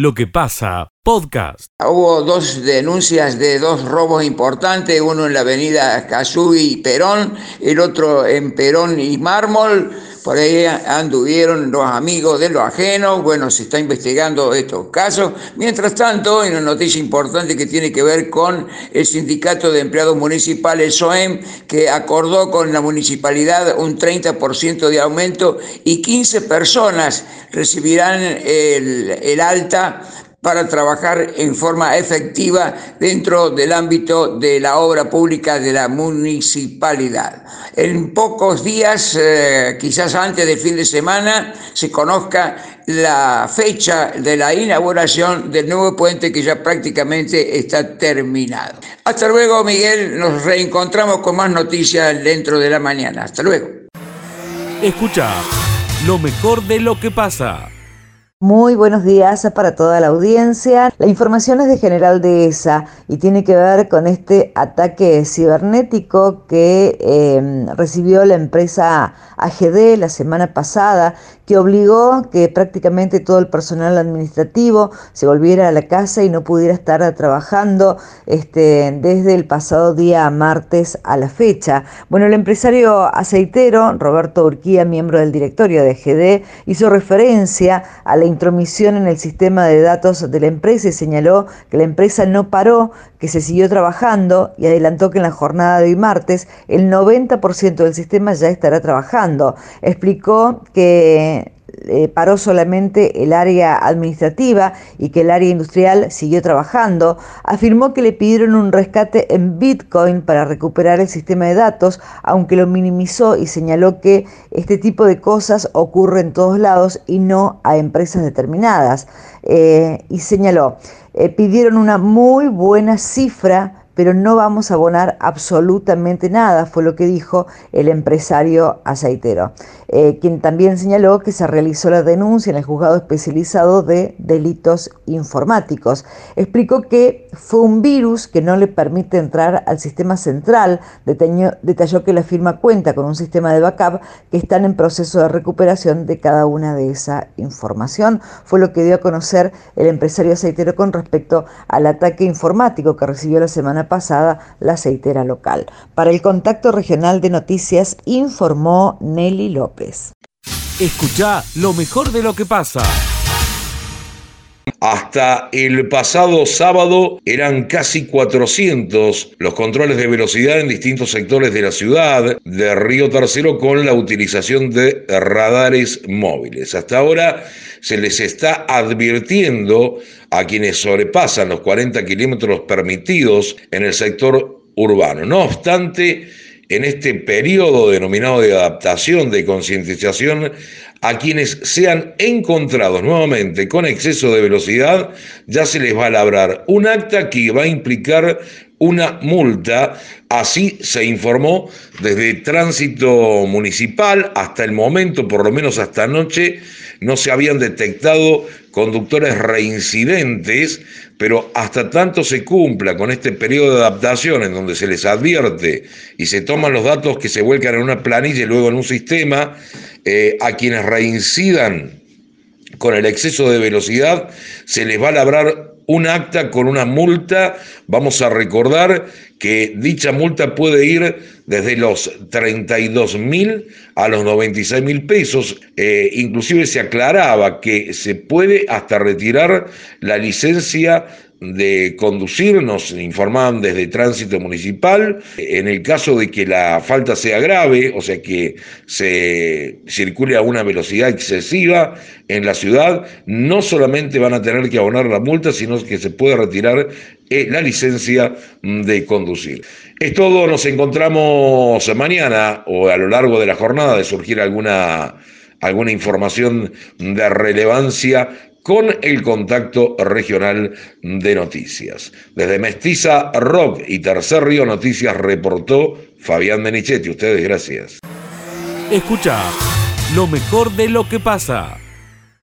lo que pasa, podcast. Hubo dos denuncias de dos robos importantes, uno en la avenida Casubi y Perón, el otro en Perón y Mármol por ahí anduvieron los amigos de los ajenos, bueno, se está investigando estos casos. Mientras tanto, hay una noticia importante que tiene que ver con el Sindicato de Empleados Municipales, SOEM, que acordó con la municipalidad un 30% de aumento y 15 personas recibirán el, el alta para trabajar en forma efectiva dentro del ámbito de la obra pública de la municipalidad. En pocos días, eh, quizás antes del fin de semana, se conozca la fecha de la inauguración del nuevo puente que ya prácticamente está terminado. Hasta luego, Miguel. Nos reencontramos con más noticias dentro de la mañana. Hasta luego. Escucha lo mejor de lo que pasa. Muy buenos días para toda la audiencia. La información es de General Dehesa y tiene que ver con este ataque cibernético que eh, recibió la empresa AGD la semana pasada que obligó que prácticamente todo el personal administrativo se volviera a la casa y no pudiera estar trabajando este, desde el pasado día martes a la fecha. Bueno, el empresario aceitero Roberto Urquía, miembro del directorio de GD, hizo referencia a la intromisión en el sistema de datos de la empresa y señaló que la empresa no paró, que se siguió trabajando y adelantó que en la jornada de hoy martes el 90% del sistema ya estará trabajando. Explicó que eh, paró solamente el área administrativa y que el área industrial siguió trabajando, afirmó que le pidieron un rescate en Bitcoin para recuperar el sistema de datos, aunque lo minimizó y señaló que este tipo de cosas ocurre en todos lados y no a empresas determinadas. Eh, y señaló, eh, pidieron una muy buena cifra pero no vamos a abonar absolutamente nada, fue lo que dijo el empresario aceitero, eh, quien también señaló que se realizó la denuncia en el juzgado especializado de delitos informáticos. Explicó que fue un virus que no le permite entrar al sistema central, detalló que la firma cuenta con un sistema de backup que están en proceso de recuperación de cada una de esa información. Fue lo que dio a conocer el empresario aceitero con respecto al ataque informático que recibió la semana pasada la aceitera local. Para el contacto regional de noticias informó Nelly López. Escucha lo mejor de lo que pasa. Hasta el pasado sábado eran casi 400 los controles de velocidad en distintos sectores de la ciudad de Río Tercero con la utilización de radares móviles. Hasta ahora se les está advirtiendo a quienes sobrepasan los 40 kilómetros permitidos en el sector urbano. No obstante, en este periodo denominado de adaptación, de concientización, a quienes sean encontrados nuevamente con exceso de velocidad, ya se les va a labrar un acta que va a implicar una multa. Así se informó desde tránsito municipal hasta el momento, por lo menos hasta anoche, no se habían detectado conductores reincidentes, pero hasta tanto se cumpla con este periodo de adaptación en donde se les advierte y se toman los datos que se vuelcan en una planilla y luego en un sistema, eh, a quienes reincidan con el exceso de velocidad, se les va a labrar un acta con una multa. Vamos a recordar que dicha multa puede ir desde los 32 mil a los 96 mil pesos. Eh, inclusive se aclaraba que se puede hasta retirar la licencia de conducir, nos informaban desde tránsito municipal, en el caso de que la falta sea grave, o sea que se circule a una velocidad excesiva en la ciudad, no solamente van a tener que abonar la multa, sino que se puede retirar eh, la licencia de conducir. Es todo, nos encontramos mañana o a lo largo de la jornada de surgir alguna alguna información de relevancia con el contacto regional de noticias. Desde Mestiza Rock y Tercer Río Noticias reportó Fabián Menichetti. Ustedes, gracias. Escucha lo mejor de lo que pasa.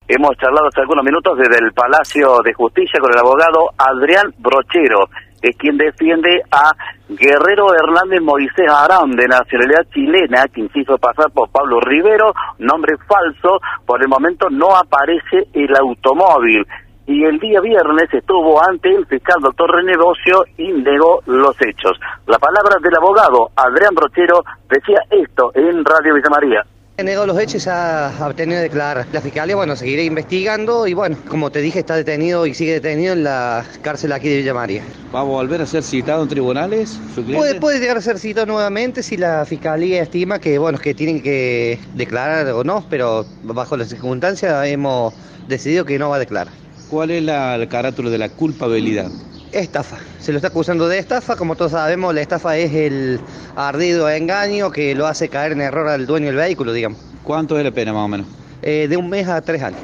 Hemos charlado hace algunos minutos desde el Palacio de Justicia con el abogado Adrián Brochero, es quien defiende a Guerrero Hernández Moisés Arán, de nacionalidad chilena, quien quiso pasar por Pablo Rivero, nombre falso, por el momento no aparece el automóvil. y el día viernes estuvo ante el fiscal doctor René Bocio y negó los hechos. La palabra del abogado Adrián Brochero decía esto en Radio Villa María. He negado los hechos ha obtenido declarar. La fiscalía, bueno, seguiré investigando y bueno, como te dije, está detenido y sigue detenido en la cárcel aquí de Villa María. ¿Va a volver a ser citado en tribunales? Puede, puede llegar a ser citado nuevamente si la fiscalía estima que, bueno, que tienen que declarar o no, pero bajo las circunstancias hemos decidido que no va a declarar. ¿Cuál es la, el carátula de la culpabilidad? Estafa. Se lo está acusando de estafa. Como todos sabemos, la estafa es el ardido engaño que lo hace caer en error al dueño del vehículo, digamos. ¿Cuánto es la pena más o menos? Eh, de un mes a tres años.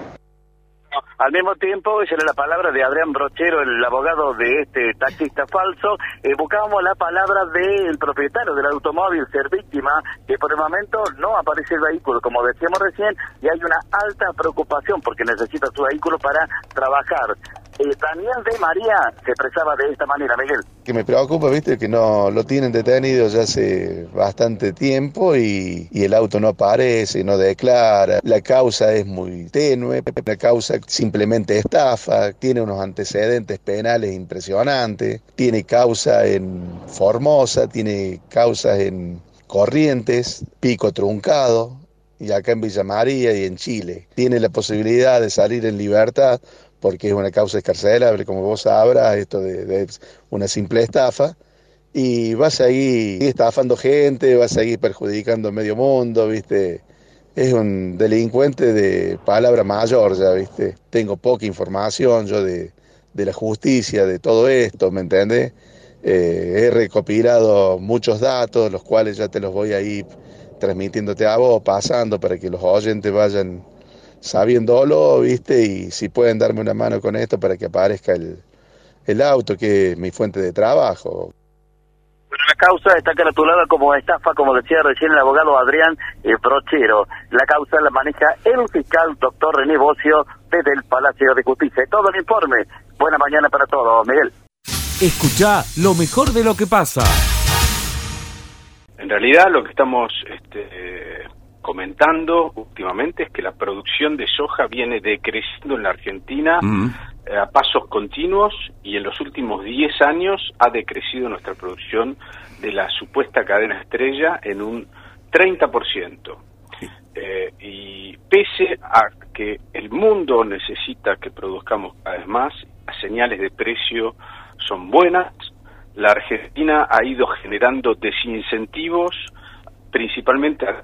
Al mismo tiempo, esa era la palabra de Adrián Brochero, el abogado de este taxista falso. Eh, buscábamos la palabra del propietario del automóvil, ser víctima, que por el momento no aparece el vehículo, como decíamos recién, y hay una alta preocupación porque necesita su vehículo para trabajar. Daniel de María se expresaba de esta manera, Miguel. Que me preocupa, viste, que no lo tienen detenido ya hace bastante tiempo y, y el auto no aparece, no declara. La causa es muy tenue, la causa simplemente estafa, tiene unos antecedentes penales impresionantes, tiene causa en Formosa, tiene causas en Corrientes, Pico Truncado, y acá en Villa María y en Chile. Tiene la posibilidad de salir en libertad porque es una causa escarcelable, como vos sabrás, esto de, una simple estafa, y va a seguir estafando gente, va a seguir perjudicando a medio mundo, ¿viste? Es un delincuente de palabra mayor, ya, ¿viste? Tengo poca información yo de, la justicia, de todo esto, ¿me entiendes? Eh, he recopilado muchos datos, los cuales ya te los voy a ir transmitiéndote a vos, pasando para que los oyentes vayan sabiéndolo, ¿viste? Y si pueden darme una mano con esto para que aparezca el, el auto, que es mi fuente de trabajo. Bueno, la causa está caratulada como estafa, como decía recién el abogado Adrián eh, Brochero. La causa la maneja el fiscal doctor René Bocio desde el Palacio de Justicia. Todo el informe. Buena mañana para todos, Miguel. Escucha lo mejor de lo que pasa. En realidad lo que estamos este, comentando últimamente es que la producción de soja viene decreciendo en la Argentina mm. eh, a pasos continuos y en los últimos 10 años ha decrecido nuestra producción de la supuesta cadena estrella en un 30%. Eh, y pese a que el mundo necesita que produzcamos cada vez más, las señales de precio son buenas, la Argentina ha ido generando desincentivos principalmente a,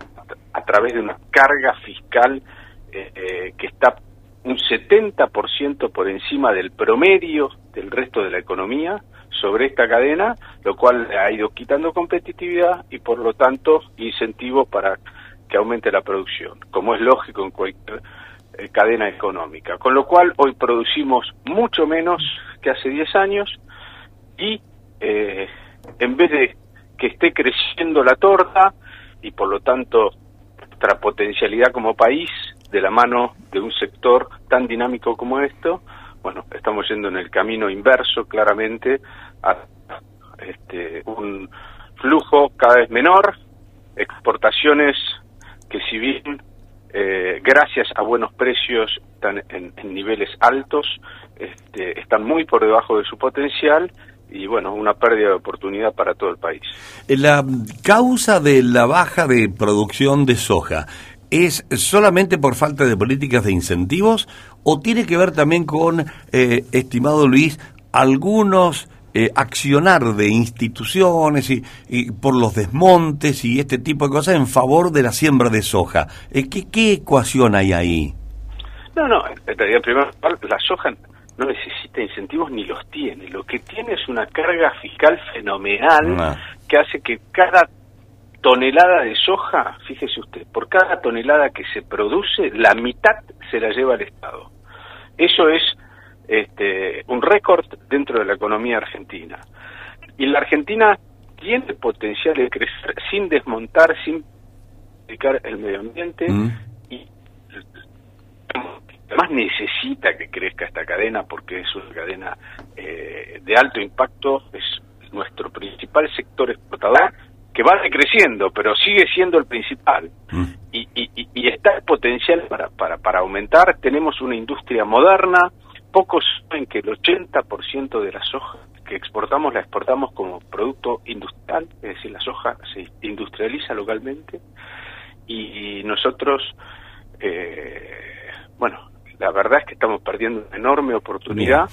través de una carga fiscal eh, eh, que está un 70% por encima del promedio del resto de la economía sobre esta cadena, lo cual ha ido quitando competitividad y por lo tanto incentivos para que aumente la producción, como es lógico en cualquier eh, cadena económica. Con lo cual hoy producimos mucho menos que hace 10 años y en vez de que esté creciendo la torta, y por lo tanto nuestra potencialidad como país de la mano de un sector tan dinámico como esto, bueno, estamos yendo en el camino inverso claramente a este, un flujo cada vez menor, exportaciones que si bien eh, gracias a buenos precios están en, niveles altos, este, están muy por debajo de su potencial y bueno, una pérdida de oportunidad para todo el país. La causa de la baja de producción de soja es solamente por falta de políticas de incentivos o tiene que ver también con, eh, estimado Luis, algunos eh, accionar de instituciones y, por los desmontes y este tipo de cosas en favor de la siembra de soja. Eh, ¿qué, ¿Qué ecuación hay ahí? No, no, en realidad, primero, la soja no necesita incentivos ni los tiene. Lo que tiene es una carga fiscal fenomenal que hace que cada tonelada de soja, fíjese usted, por cada tonelada que se produce, la mitad se la lleva el Estado. Eso es este, un récord dentro de la economía argentina. Y la Argentina tiene potencial de crecer sin desmontar, sin dedicar el medio ambiente mm. y además necesita que crezca esta cadena porque es una cadena eh, de alto impacto, es nuestro principal sector exportador que va decreciendo, pero sigue siendo el principal. Mm. Y, y, y, está el potencial para, para, para aumentar. Tenemos una industria moderna, pocos saben que el 80% de la soja que exportamos la exportamos como producto industrial, es decir, la soja se industrializa localmente y nosotros, eh, bueno, la verdad es que estamos perdiendo una enorme oportunidad.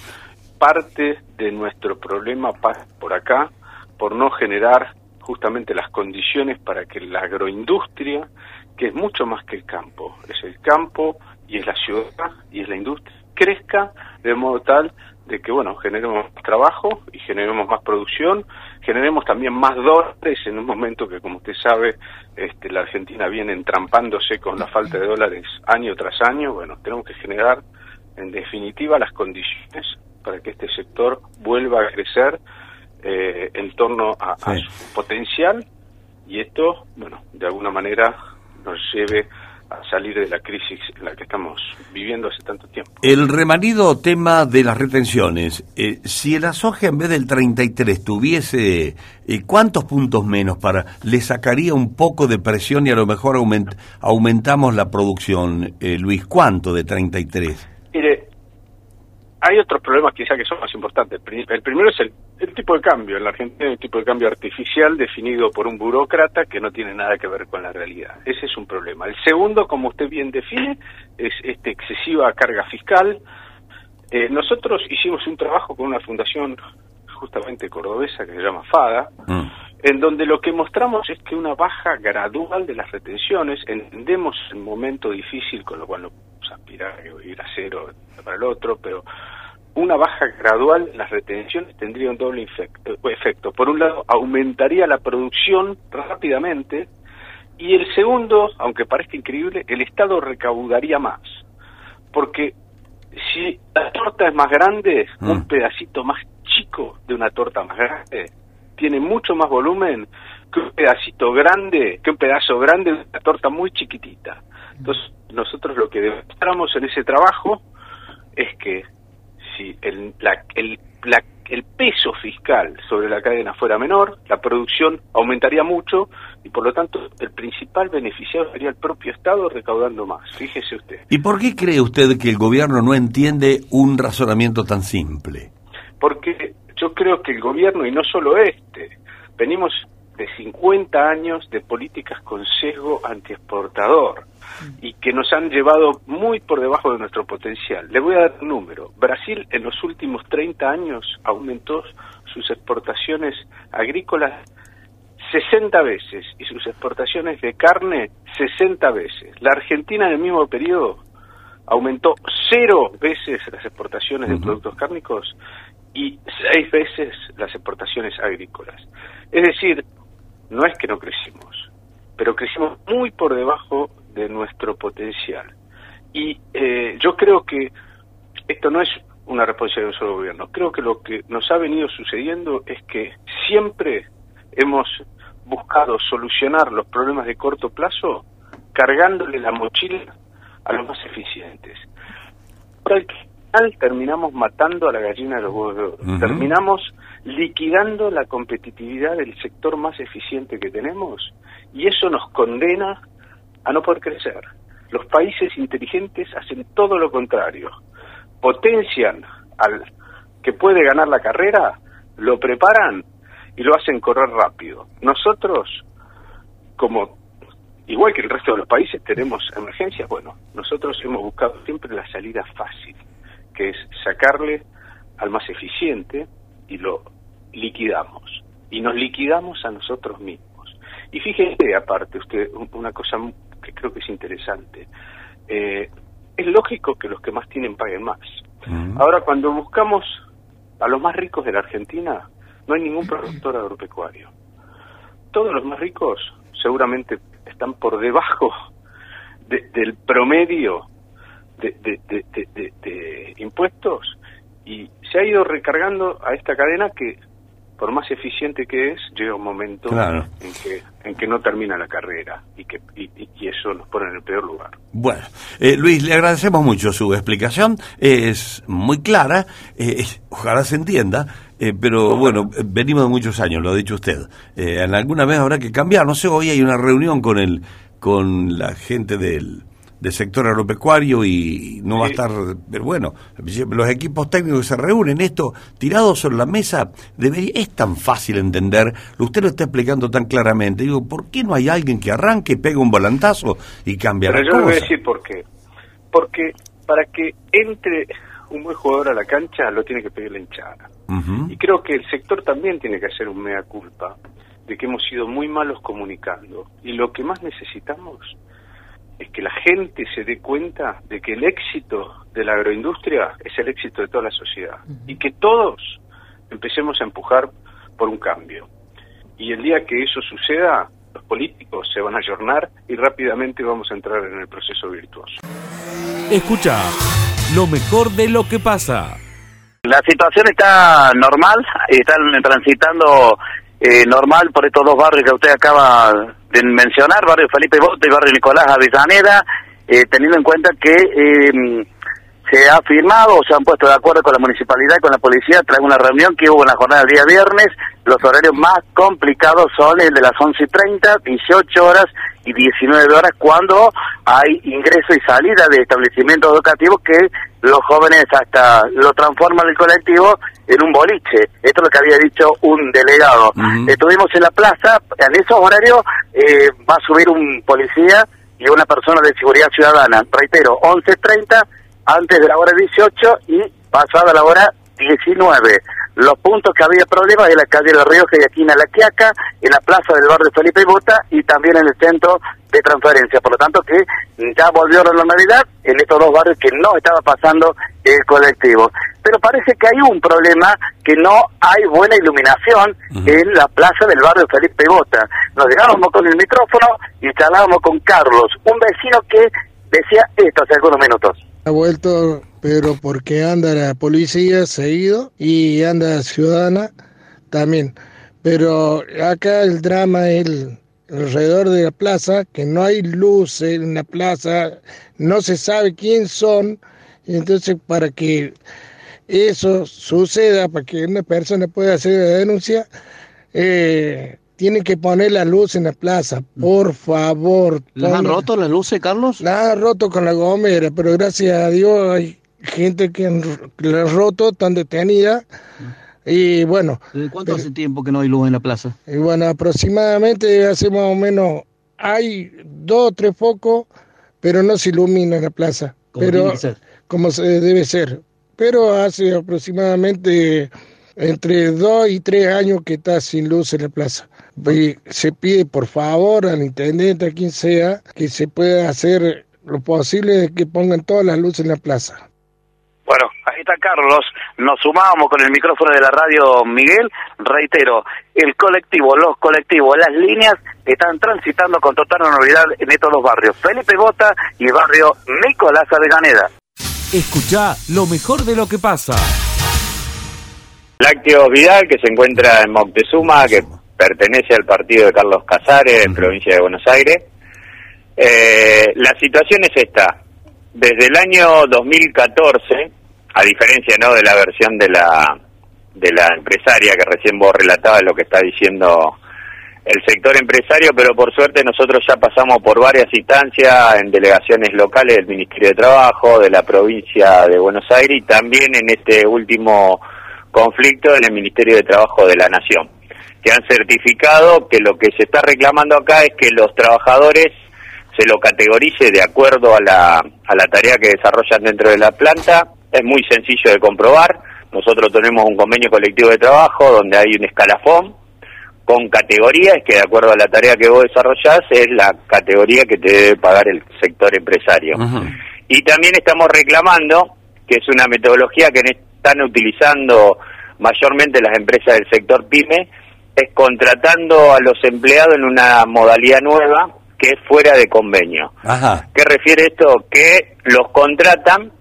Parte de nuestro problema pasa por acá, por no generar justamente las condiciones para que la agroindustria, que es mucho más que el campo, es el campo y es la ciudad y es la industria, crezca de modo tal de que, bueno, generemos más trabajo y generemos más producción, generemos también más dólares en un momento que, como usted sabe, este, la Argentina viene entrampándose con la falta de dólares año tras año. Bueno, tenemos que generar, en definitiva, las condiciones para que este sector vuelva a crecer eh, en torno a, a su potencial y esto, bueno, de alguna manera nos lleve a salir de la crisis en la que estamos viviendo hace tanto tiempo. El remanido tema de las retenciones, eh, si la soja en vez del 33 tuviese eh, cuántos puntos menos para le sacaría un poco de presión y a lo mejor aument, aumentamos la producción, eh, Luis, ¿cuánto de 33? Hay otros problemas quizá que son más importantes. El primero es el, tipo de cambio. En la Argentina hay un tipo de cambio artificial definido por un burócrata que no tiene nada que ver con la realidad. Ese es un problema. El segundo, como usted bien define, es esta excesiva carga fiscal. Eh, nosotros hicimos un trabajo con una fundación justamente cordobesa que se llama FADA, mm. en donde lo que mostramos es que una baja gradual de las retenciones, entendemos el momento difícil con lo cual aspirar a ir a cero para el otro, pero una baja gradual en las retenciones tendría un doble efecto. Por un lado, aumentaría la producción rápidamente y el segundo, aunque parezca increíble, el Estado recaudaría más. Porque si la torta es más grande, mm. un pedacito más chico de una torta más grande tiene mucho más volumen que un pedacito grande, que un pedazo grande de una torta muy chiquitita. Entonces, nosotros lo que demostramos en ese trabajo es que si el, el, el peso fiscal sobre la cadena fuera menor, la producción aumentaría mucho y por lo tanto el principal beneficiado sería el propio Estado recaudando más. Fíjese usted. ¿Y por qué cree usted que el gobierno no entiende un razonamiento tan simple? Porque yo creo que el gobierno, y no solo este, venimos de 50 años de políticas con sesgo antiexportador y que nos han llevado muy por debajo de nuestro potencial. Le voy a dar un número. Brasil en los últimos 30 años aumentó sus exportaciones agrícolas 60 veces y sus exportaciones de carne 60 veces. La Argentina en el mismo periodo aumentó cero veces las exportaciones de productos cárnicos y seis veces las exportaciones agrícolas. Es decir, no es que no crecimos, pero crecimos muy por debajo de nuestro potencial. Y eh, yo creo que esto no es una responsabilidad de un solo gobierno. Creo que lo que nos ha venido sucediendo es que siempre hemos buscado solucionar los problemas de corto plazo cargándole la mochila a los más eficientes. Al final terminamos matando a la gallina de los huevos de oro. Terminamos liquidando la competitividad del sector más eficiente que tenemos y eso nos condena a no poder crecer. Los países inteligentes hacen todo lo contrario. Potencian al que puede ganar la carrera, lo preparan y lo hacen correr rápido. Nosotros, como igual que el resto de los países, tenemos emergencias. Bueno, nosotros hemos buscado siempre la salida fácil, que es sacarle al más eficiente y lo liquidamos. Y nos liquidamos a nosotros mismos. Y fíjese, aparte, usted, una cosa que creo que es interesante. Eh, es lógico que los que más tienen paguen más. Ahora, cuando buscamos a los más ricos de la Argentina, no hay ningún productor agropecuario. Todos los más ricos seguramente están por debajo del promedio de, de, impuestos y se ha ido recargando a esta cadena que por más eficiente que es, llega un momento en, que, en que no termina la carrera y que y, eso nos pone en el peor lugar. Bueno, eh, Luis, le agradecemos mucho su explicación, es muy clara, eh, ojalá se entienda, eh, pero bueno, venimos de muchos años, lo ha dicho usted. en alguna vez habrá que cambiar, no sé, hoy hay una reunión con el con la gente del del sector agropecuario y no va a estar, pero bueno, los equipos técnicos que se reúnen, esto tirado sobre la mesa, debería, es tan fácil entender, usted lo está explicando tan claramente, digo, ¿por qué no hay alguien que arranque, pegue un volantazo y cambie Pero las yo le voy a decir por qué. Porque para que entre un buen jugador a la cancha lo tiene que pedir la hinchada. Y creo que el sector también tiene que hacer un mea culpa de que hemos sido muy malos comunicando. Y lo que más necesitamos es que la gente se dé cuenta de que el éxito de la agroindustria es el éxito de toda la sociedad. Y que todos empecemos a empujar por un cambio. Y el día que eso suceda, los políticos se van a ayornar y rápidamente vamos a entrar en el proceso virtuoso. Escucha lo mejor de lo que pasa. La situación está normal, están transitando eh, normal por estos dos barrios que usted acaba de mencionar, barrio Felipe Bote y barrio Nicolás Avellaneda, eh, teniendo en cuenta que eh, se ha firmado o se han puesto de acuerdo con la municipalidad y con la policía tras una reunión que hubo en la jornada del día viernes. Los horarios más complicados son el de las 11 y 30, 18 horas y 19 horas cuando hay ingreso y salida de establecimientos educativos que los jóvenes hasta lo transforman el colectivo en un boliche. Esto es lo que había dicho un delegado. Estuvimos en la plaza, en esos horarios eh, va a subir un policía y una persona de seguridad ciudadana. Reitero, 11.30 antes de la hora 18 y pasada la hora 19. Los puntos que había problemas en la calle de Río y aquí en La Quiaca, en la plaza del barrio Felipe Bota y también en el centro de transferencia. Por lo tanto que ya volvió a la normalidad en estos dos barrios que no estaba pasando el colectivo. Pero parece que hay un problema que no hay buena iluminación en la plaza del barrio Felipe Bota. Nos llegábamos con el micrófono y charlábamos con Carlos, un vecino que decía esto hace algunos minutos. Ha vuelto, pero porque anda la policía seguido y anda ciudadana también. Pero acá el drama es el, alrededor de la plaza, que no hay luz en la plaza, no se sabe quién son, entonces para que eso suceda, para que una persona pueda hacer la denuncia, eh, tienen que poner la luz en la plaza, por favor. ¿Las han roto las luces, Carlos? la han roto con la gomera, pero gracias a Dios hay gente que, la han roto, están detenidas. Y bueno, ¿Desde cuánto hace tiempo que no hay luz en la plaza? y bueno, aproximadamente hace más o menos, hay dos o tres focos, pero no se ilumina la plaza. Como pero, tiene que ser. Como se debe ser. Pero hace aproximadamente entre dos y tres años que está sin luz en la plaza. Se pide por favor al intendente, a quien sea, que se pueda hacer lo posible de que pongan todas las luces en la plaza. Bueno, ahí está Carlos. Nos sumamos con el micrófono de la radio Miguel. Reitero, el colectivo, los colectivos, las líneas están transitando con total normalidad en estos dos barrios, Felipe Bota y barrio Nicolás Avellaneda. Escucha lo mejor de lo que pasa. Lácteos Vidal, que se encuentra en Moctezuma, que pertenece al partido de Carlos Casares, en provincia de Buenos Aires. Eh, la situación es esta. Desde el año 2014, a diferencia no de la versión de la de la empresaria que recién vos relatabas lo que está diciendo el sector empresario, pero por suerte nosotros ya pasamos por varias instancias en delegaciones locales del Ministerio de Trabajo, de la provincia de Buenos Aires y también en este último conflicto en el Ministerio de Trabajo de la Nación, que han certificado que lo que se está reclamando acá es que los trabajadores se lo categorice de acuerdo a la, a la tarea que desarrollan dentro de la planta. Es muy sencillo de comprobar. Nosotros tenemos un convenio colectivo de trabajo donde hay un escalafón con categorías que de acuerdo a la tarea que vos desarrollás es la categoría que te debe pagar el sector empresario. Y también estamos reclamando, que es una metodología que están utilizando mayormente las empresas del sector PYME, es contratando a los empleados en una modalidad nueva que es fuera de convenio. Ajá. ¿Qué refiere esto? Que los contratan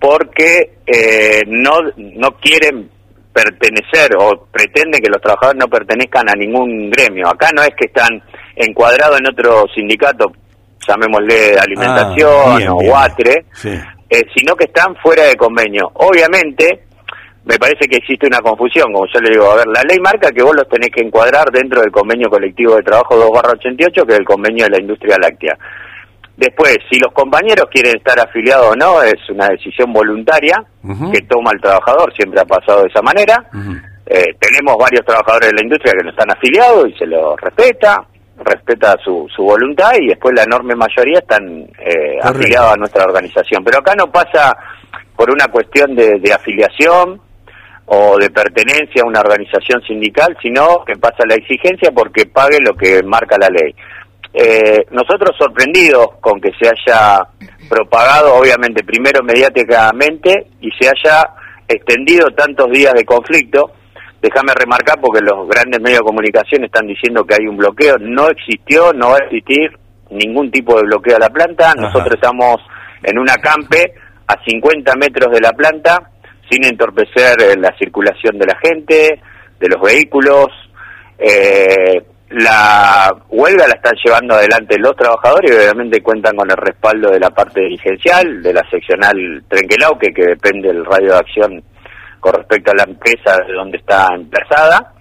porque eh, no, no quieren pertenecer o pretenden que los trabajadores no pertenezcan a ningún gremio. Acá no es que están encuadrados en otro sindicato, llamémosle alimentación Ah, bien, o bien. guatre, Sí. eh, sino que están fuera de convenio. Obviamente, me parece que existe una confusión, como yo le digo, a ver, la ley marca que vos los tenés que encuadrar dentro del convenio colectivo de trabajo 2 88, que es el convenio de la industria láctea. Después, si los compañeros quieren estar afiliados o no, es una decisión voluntaria que toma el trabajador, siempre ha pasado de esa manera. Eh, tenemos varios trabajadores de la industria que no están afiliados y se los respeta, respeta su, su voluntad y después la enorme mayoría están eh, afiliados a nuestra organización. Pero acá no pasa por una cuestión de, de afiliación o de pertenencia a una organización sindical, sino que pasa la exigencia porque pague lo que marca la ley. Eh, nosotros sorprendidos con que se haya propagado, obviamente, primero mediáticamente y se haya extendido tantos días de conflicto. Déjame remarcar porque los grandes medios de comunicación están diciendo que hay un bloqueo. No existió, no va a existir ningún tipo de bloqueo a la planta. Nosotros estamos en una campe a 50 metros de la planta sin entorpecer eh, la circulación de la gente, de los vehículos. Eh, la huelga la están llevando adelante los trabajadores y obviamente cuentan con el respaldo de la parte dirigencial, de la seccional Trenquelauque, que depende del radio de acción con respecto a la empresa de donde está emplazada.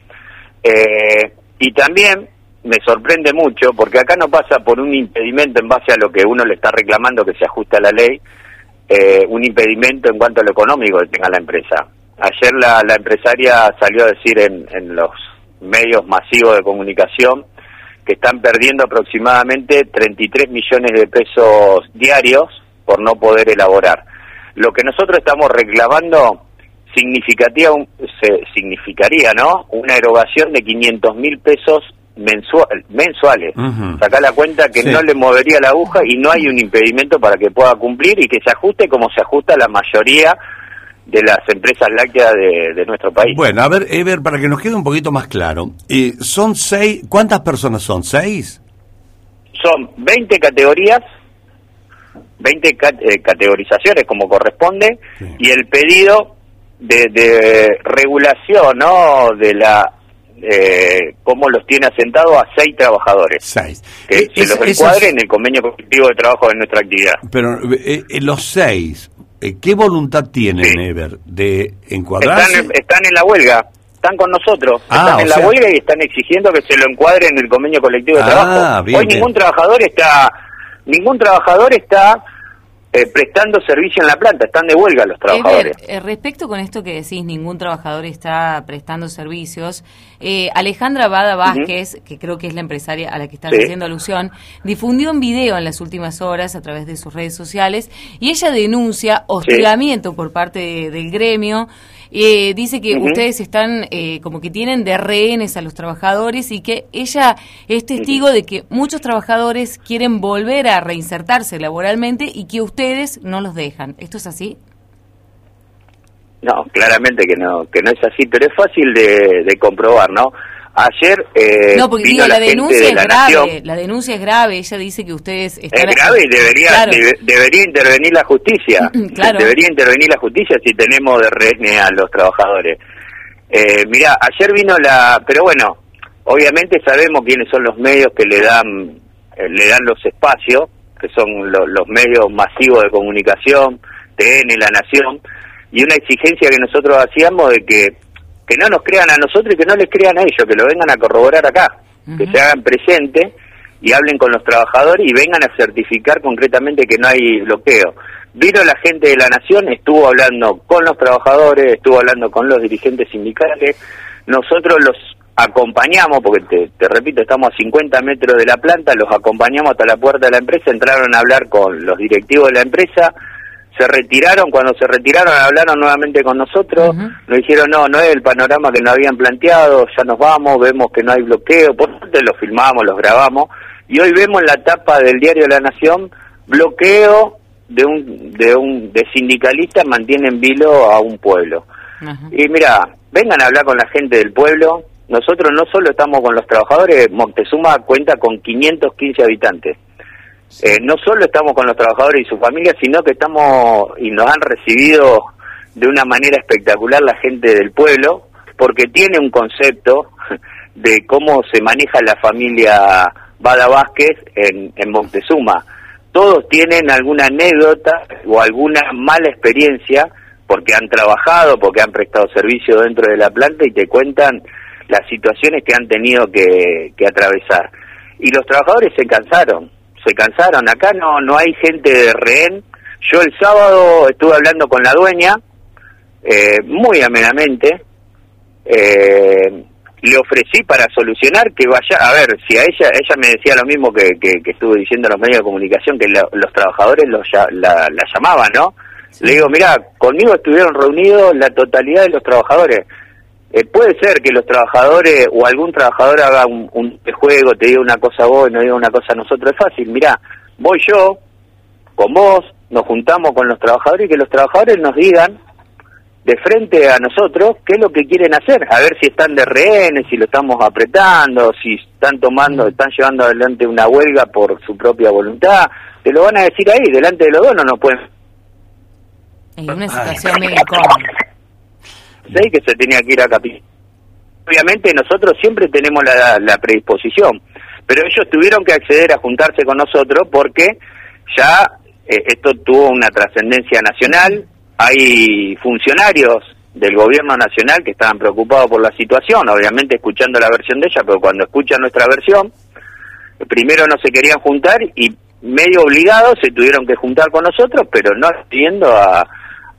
Eh, y también me sorprende mucho, porque acá no pasa por un impedimento en base a lo que uno le está reclamando que se ajuste a la ley, eh, un impedimento en cuanto a lo económico que tenga la empresa. Ayer la, la empresaria salió a decir en, en los medios masivos de comunicación que están perdiendo aproximadamente 33 millones de pesos diarios por no poder elaborar. Lo que nosotros estamos reclamando significaría, se, significaría ¿no? una erogación de 500 mil pesos mensual, mensuales. Saca la cuenta que Sí. no le movería la aguja y no hay un impedimento para que pueda cumplir y que se ajuste como se ajusta la mayoría de las empresas lácteas de, de nuestro país. Bueno, a ver, Ever, para que nos quede un poquito más claro, eh, son seis, ¿cuántas personas son? ¿Seis? Son 20 categorías, 20 ca- eh, categorizaciones como corresponde, y el pedido de, de regulación, ¿no? De la. Eh, cómo los tiene asentados a seis trabajadores. Seis. Que Eh, se es- los encuadre en el convenio colectivo de trabajo de nuestra actividad. Pero eh, eh, los seis, eh, ¿qué voluntad tienen, Ever, de encuadrarse? Están, están en la huelga, están con nosotros, Ah, están en la sea- huelga y están exigiendo que se lo encuadre en el convenio colectivo de Ah, trabajo. bien, Hoy bien. ningún trabajador está, ningún trabajador está eh, prestando servicio en la planta, están de huelga los trabajadores. Ever, eh, respecto con esto que decís, ningún trabajador está prestando servicios. eh, Alejandra Bada Vázquez, que creo que es la empresaria a la que estás Sí. haciendo alusión, difundió un video en las últimas horas a través de sus redes sociales y ella denuncia hostigamiento por parte de- del gremio. Eh, dice que ustedes están eh, como que tienen de rehenes a los trabajadores y que ella es testigo de que muchos trabajadores quieren volver a reinsertarse laboralmente y que ustedes no los dejan. ¿Esto es así? No, claramente que no, que no es así, pero es fácil de, de comprobar, ¿no? Ayer eh, no, porque vino digo, la, denuncia de es la grave, Nación. la denuncia es grave, ella dice que ustedes Es están... grave y debería Claro. debería intervenir la justicia. Claro. Debería intervenir la justicia si tenemos de rehén a los trabajadores. Eh, mira, ayer vino la, pero bueno, obviamente sabemos quiénes son los medios que le dan eh, le dan los espacios, que son lo- los medios masivos de comunicación, TN, La Nación, y una exigencia que nosotros hacíamos de que que no nos crean a nosotros y que no les crean a ellos, que lo vengan a corroborar acá, que se hagan presente y hablen con los trabajadores y vengan a certificar concretamente que no hay bloqueo. Vino la gente de la Nación, estuvo hablando con los trabajadores, estuvo hablando con los dirigentes sindicales, nosotros los acompañamos, porque te, te repito, estamos a 50 metros de la planta, los acompañamos hasta la puerta de la empresa, entraron a hablar con los directivos de la empresa, se retiraron, cuando se retiraron hablaron nuevamente con nosotros, nos dijeron no, no es el panorama que nos habían planteado, ya nos vamos, vemos que no hay bloqueo, por suerte lo filmamos, los grabamos, y hoy vemos en la tapa del diario La Nación, bloqueo de un, de un, de sindicalistas mantiene en vilo a un pueblo. Y mira, vengan a hablar con la gente del pueblo, nosotros no solo estamos con los trabajadores, Moctezuma cuenta con 515 habitantes. Eh, no solo estamos con los trabajadores y sus familias, sino que estamos y nos han recibido de una manera espectacular la gente del pueblo, porque tiene un concepto de cómo se maneja la familia Bada Vázquez en, Moctezuma. Todos tienen alguna anécdota o alguna mala experiencia porque han trabajado, porque han prestado servicio dentro de la planta y te cuentan las situaciones que han tenido que atravesar. Y los trabajadores se cansaron, se cansaron. Acá no, no hay gente de rehén. Yo el sábado estuve hablando con la dueña, eh, muy amenamente. Eh, le ofrecí para solucionar que vaya, a ver, si a ella, ella me decía lo mismo que, que, estuve diciendo en los medios de comunicación, que los trabajadores los, la, la llamaban, ¿no? Le digo, mira, conmigo estuvieron reunidos la totalidad de los trabajadores. Eh, puede ser que los trabajadores o algún trabajador haga un, un juego, te diga una cosa a vos y no diga una cosa a nosotros. Es fácil, mira, voy yo con vos, nos juntamos con los trabajadores y que los trabajadores nos digan de frente a nosotros qué es lo que quieren hacer, a ver si están de rehenes, si lo estamos apretando, si están tomando, están llevando adelante una huelga por su propia voluntad, te lo van a decir ahí, delante de los dos no nos pueden... En una situación medio incómoda. Sí, que se tenía que ir a Capital. Obviamente nosotros siempre tenemos la, predisposición, pero ellos tuvieron que acceder a juntarse con nosotros porque ya eh, esto tuvo una trascendencia nacional, hay funcionarios del gobierno nacional que estaban preocupados por la situación, obviamente escuchando la versión de ella, pero cuando escuchan nuestra versión, primero no se querían juntar y medio obligados se tuvieron que juntar con nosotros, pero no pidiendo a,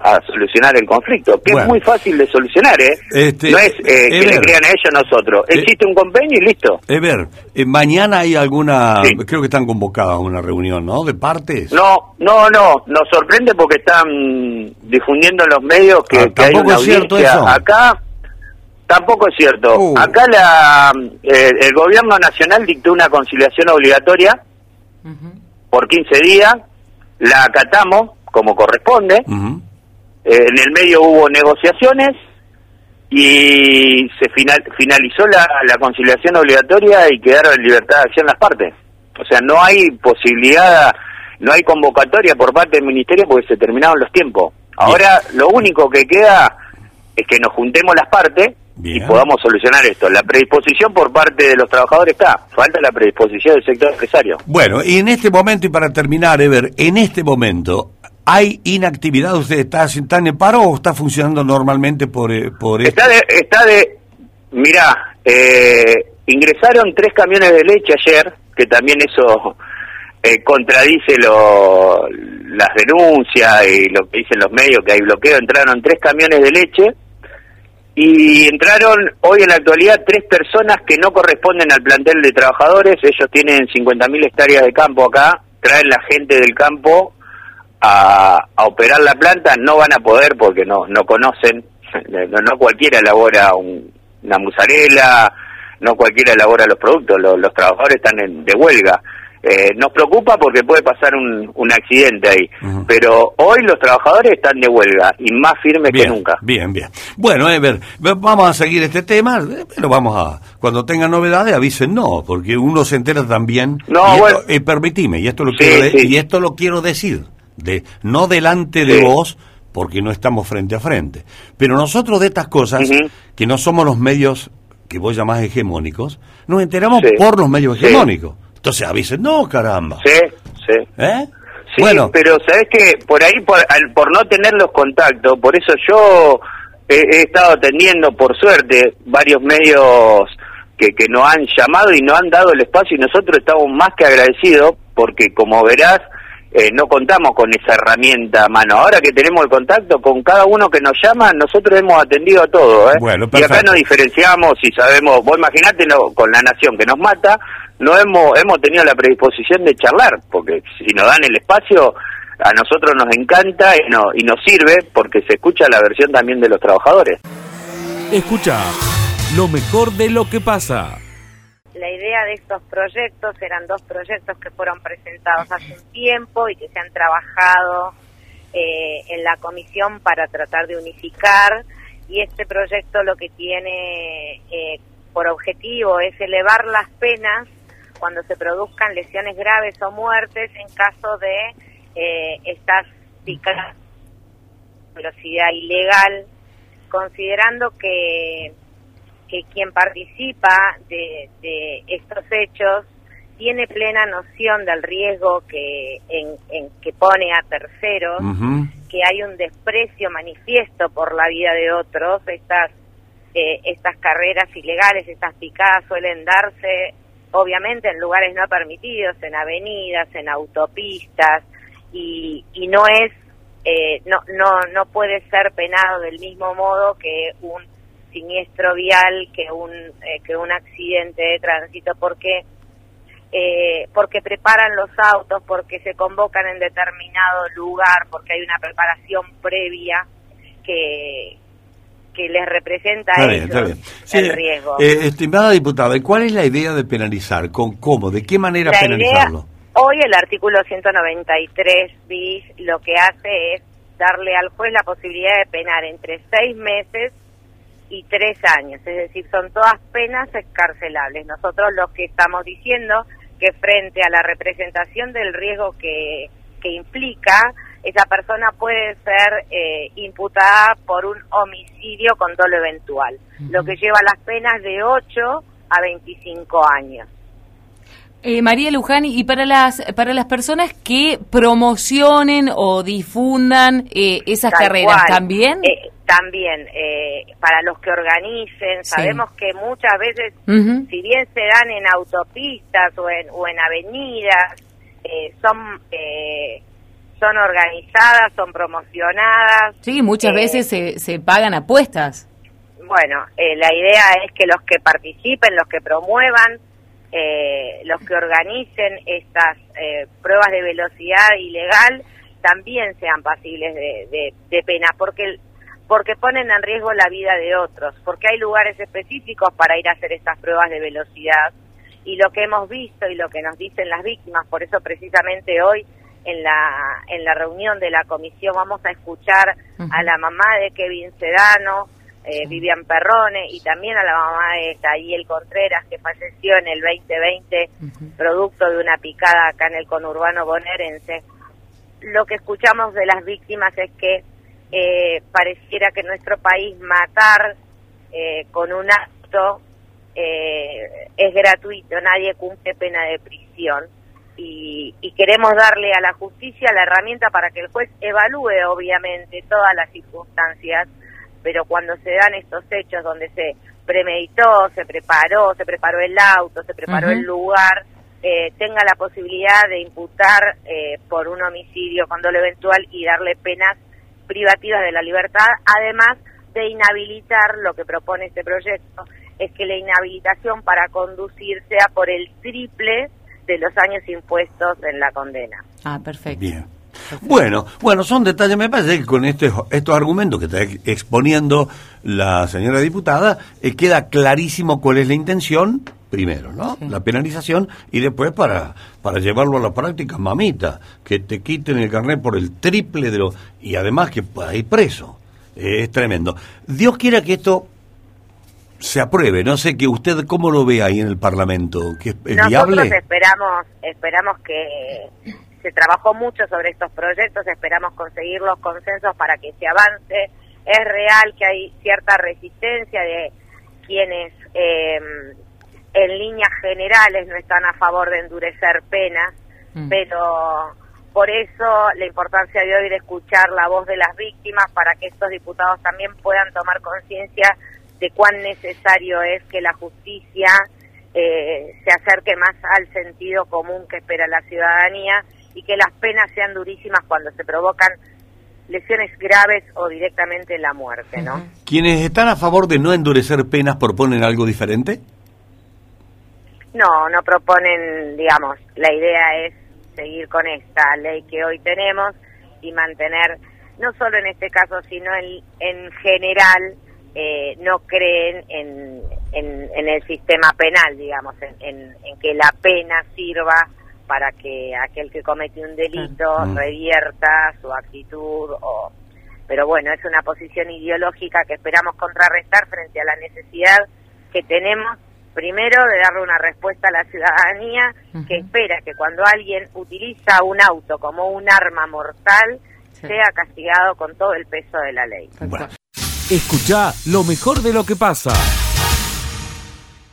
a solucionar el conflicto, que es muy fácil de solucionar, ¿eh? Este, no es eh, que le crean a ellos a nosotros. Eh, Existe un convenio y listo. Ever, eh, mañana hay alguna, creo que están convocadas a una reunión, ¿no? ¿De partes? No, no, no, nos sorprende porque están difundiendo en los medios que, ah, hay una audiencia acá. Tampoco es cierto. Uh. Acá la, el gobierno nacional dictó una conciliación obligatoria por 15 días, la acatamos como corresponde. Eh, en el medio hubo negociaciones y se final, finalizó la, la, conciliación obligatoria y quedaron en libertad de acción las partes. O sea, no hay posibilidad, no hay convocatoria por parte del ministerio porque se terminaron los tiempos. Ahora lo único que queda es que nos juntemos las partes y podamos solucionar esto. La predisposición por parte de los trabajadores está, falta la predisposición del sector empresario. Bueno, y en este momento, y para terminar, Ever, en este momento, ¿Hay inactividad? ¿Usted está, está en paro o está funcionando normalmente por, eh, por está de, está de, mirá, eh, ingresaron tres camiones de leche ayer, que también eso eh, contradice lo, las denuncias y lo que dicen los medios, que hay bloqueo, entraron tres camiones de leche y entraron hoy en la actualidad tres personas que no corresponden al plantel de trabajadores, ellos tienen 50.000 hectáreas de campo acá, traen la gente del campo a, operar la planta no van a poder porque no no conocen, no, cualquiera elabora una musarela, no cualquiera elabora los productos, los, trabajadores están en, de huelga. Eh, nos preocupa porque puede pasar un, un accidente ahí, pero hoy los trabajadores están de huelga y más firmes que nunca. Bien, bien. Bueno, Ever, vamos a seguir este tema, pero vamos a, cuando tengan novedades avisen no, porque uno se entera también. No, bueno. Eh, permitime, y esto lo quiero y esto lo quiero decir de no delante de vos porque no estamos frente a frente. Pero nosotros de estas cosas, que no somos los medios que vos llamás hegemónicos, nos enteramos por los medios hegemónicos. Entonces avisen, no, caramba. Sí, sí. ¿Eh? Sí, bueno. pero sabes que por ahí, por, por no tener los contactos, por eso yo he, estado atendiendo, por suerte, varios medios que, que nos han llamado y nos han dado el espacio y nosotros estamos más que agradecidos porque, como verás, eh, no contamos con esa herramienta a mano. Ahora que tenemos el contacto con cada uno que nos llama, nosotros hemos atendido a todo. ¿eh? y acá nos diferenciamos y sabemos, vos imaginate con la nación que nos mata, no hemos, hemos tenido la predisposición de charlar, porque si nos dan el espacio, a nosotros nos encanta y, no, y nos sirve porque se escucha la versión también de los trabajadores. Escucha lo mejor de lo que pasa la idea de estos proyectos eran dos proyectos que fueron presentados hace un tiempo y que se han trabajado eh, en la comisión para tratar de unificar. Y este proyecto lo que tiene eh, por objetivo es elevar las penas cuando se produzcan lesiones graves o muertes en caso de eh, estas velocidad ilegal, considerando que que quien participa de, estos hechos tiene plena noción del riesgo que, en, que pone a terceros, que hay un desprecio manifiesto por la vida de otros. Estas, eh, estas carreras ilegales, estas picadas suelen darse obviamente en lugares no permitidos, en avenidas, en autopistas, y, y no es, eh, no, no, no puede ser penado del mismo modo que un siniestro vial, que un, eh, que un accidente de tránsito, porque eh, porque preparan los autos, porque se convocan en determinado lugar, porque hay una preparación previa que, que les representa ellos el riesgo. Eh, estimada diputada, ¿cuál es la idea de penalizar? ¿Con cómo? ¿De qué manera penalizarlo? hoy el artículo 193 bis lo que hace es darle al juez la posibilidad de penar entre seis meses y tres años, es decir, son todas penas escarcelables. Nosotros lo que estamos diciendo que frente a la representación del riesgo que, que implica, esa persona puede ser eh, imputada por un homicidio con dolo eventual, lo que lleva las penas de 8 a 25 años. Eh, María Luján, y para las para las personas que promocionen o difundan eh, esas carreras, ¿también? Eh, también, para los que organicen, sabemos que muchas veces, si bien se dan en autopistas o en, o en avenidas, son son organizadas, son promocionadas. Sí, muchas veces se, se pagan apuestas. Bueno, la idea es que los que participen, los que promuevan, eh, los que organicen estas eh, pruebas de velocidad ilegal también sean pasibles de, de, pena, porque porque ponen en riesgo la vida de otros, porque hay lugares específicos para ir a hacer estas pruebas de velocidad. Y lo que hemos visto y lo que nos dicen las víctimas, por eso precisamente hoy en la en la reunión de la comisión vamos a escuchar a la mamá de Kevin Sedano, eh, Vivian Perrone y también a la mamá de Tayel Contreras que falleció en el 2020 producto de una picada acá en el conurbano bonaerense. Lo que escuchamos de las víctimas es que eh, pareciera que en nuestro país matar eh, con un acto es gratuito, nadie cumple pena de prisión. Y, y, queremos darle a la justicia la herramienta para que el juez evalúe obviamente todas las circunstancias pero cuando se dan estos hechos donde se premeditó, se preparó, se preparó el auto, se preparó el lugar, eh, tenga la posibilidad de imputar eh, por un homicidio con dolo eventual y darle penas privativas de la libertad, además de inhabilitar lo que propone este proyecto, es que la inhabilitación para conducir sea por el triple de los años impuestos en la condena. Ah, perfecto. Bien. Bueno, bueno, son detalles. Me parece que con este, estos argumentos que está exponiendo la señora diputada, eh, queda clarísimo cuál es la intención, primero, ¿no? La penalización, y después para, para llevarlo a la práctica, mamita, que te quiten el carnet por el triple de lo. y además que hay preso. Eh, es tremendo. Dios quiera que esto se apruebe. No sé que usted cómo lo ve ahí en el Parlamento, que es, Nosotros esperamos, esperamos que se trabajó mucho sobre estos proyectos, esperamos conseguir los consensos para que se avance. Es real que hay cierta resistencia de quienes eh, en líneas generales no están a favor de endurecer penas, mm. pero por eso la importancia de hoy de escuchar la voz de las víctimas para que estos diputados también puedan tomar conciencia de cuán necesario es que la justicia eh, se acerque más al sentido común que espera la ciudadanía y que las penas sean durísimas cuando se provocan lesiones graves o directamente la muerte, ¿no? ¿Quienes están a favor de no endurecer penas proponen algo diferente? No, no proponen, digamos, la idea es seguir con esta ley que hoy tenemos y mantener, no solo en este caso, sino en, en general, eh, no creen en, en, el sistema penal, digamos, en, en que la pena sirva para que aquel que comete un delito mm. revierta su actitud o pero bueno, es una posición ideológica que esperamos contrarrestar frente a la necesidad que tenemos primero de darle una respuesta a la ciudadanía que espera que cuando alguien utiliza un auto como un arma mortal sea castigado con todo el peso de la ley. Escucha lo mejor de lo que pasa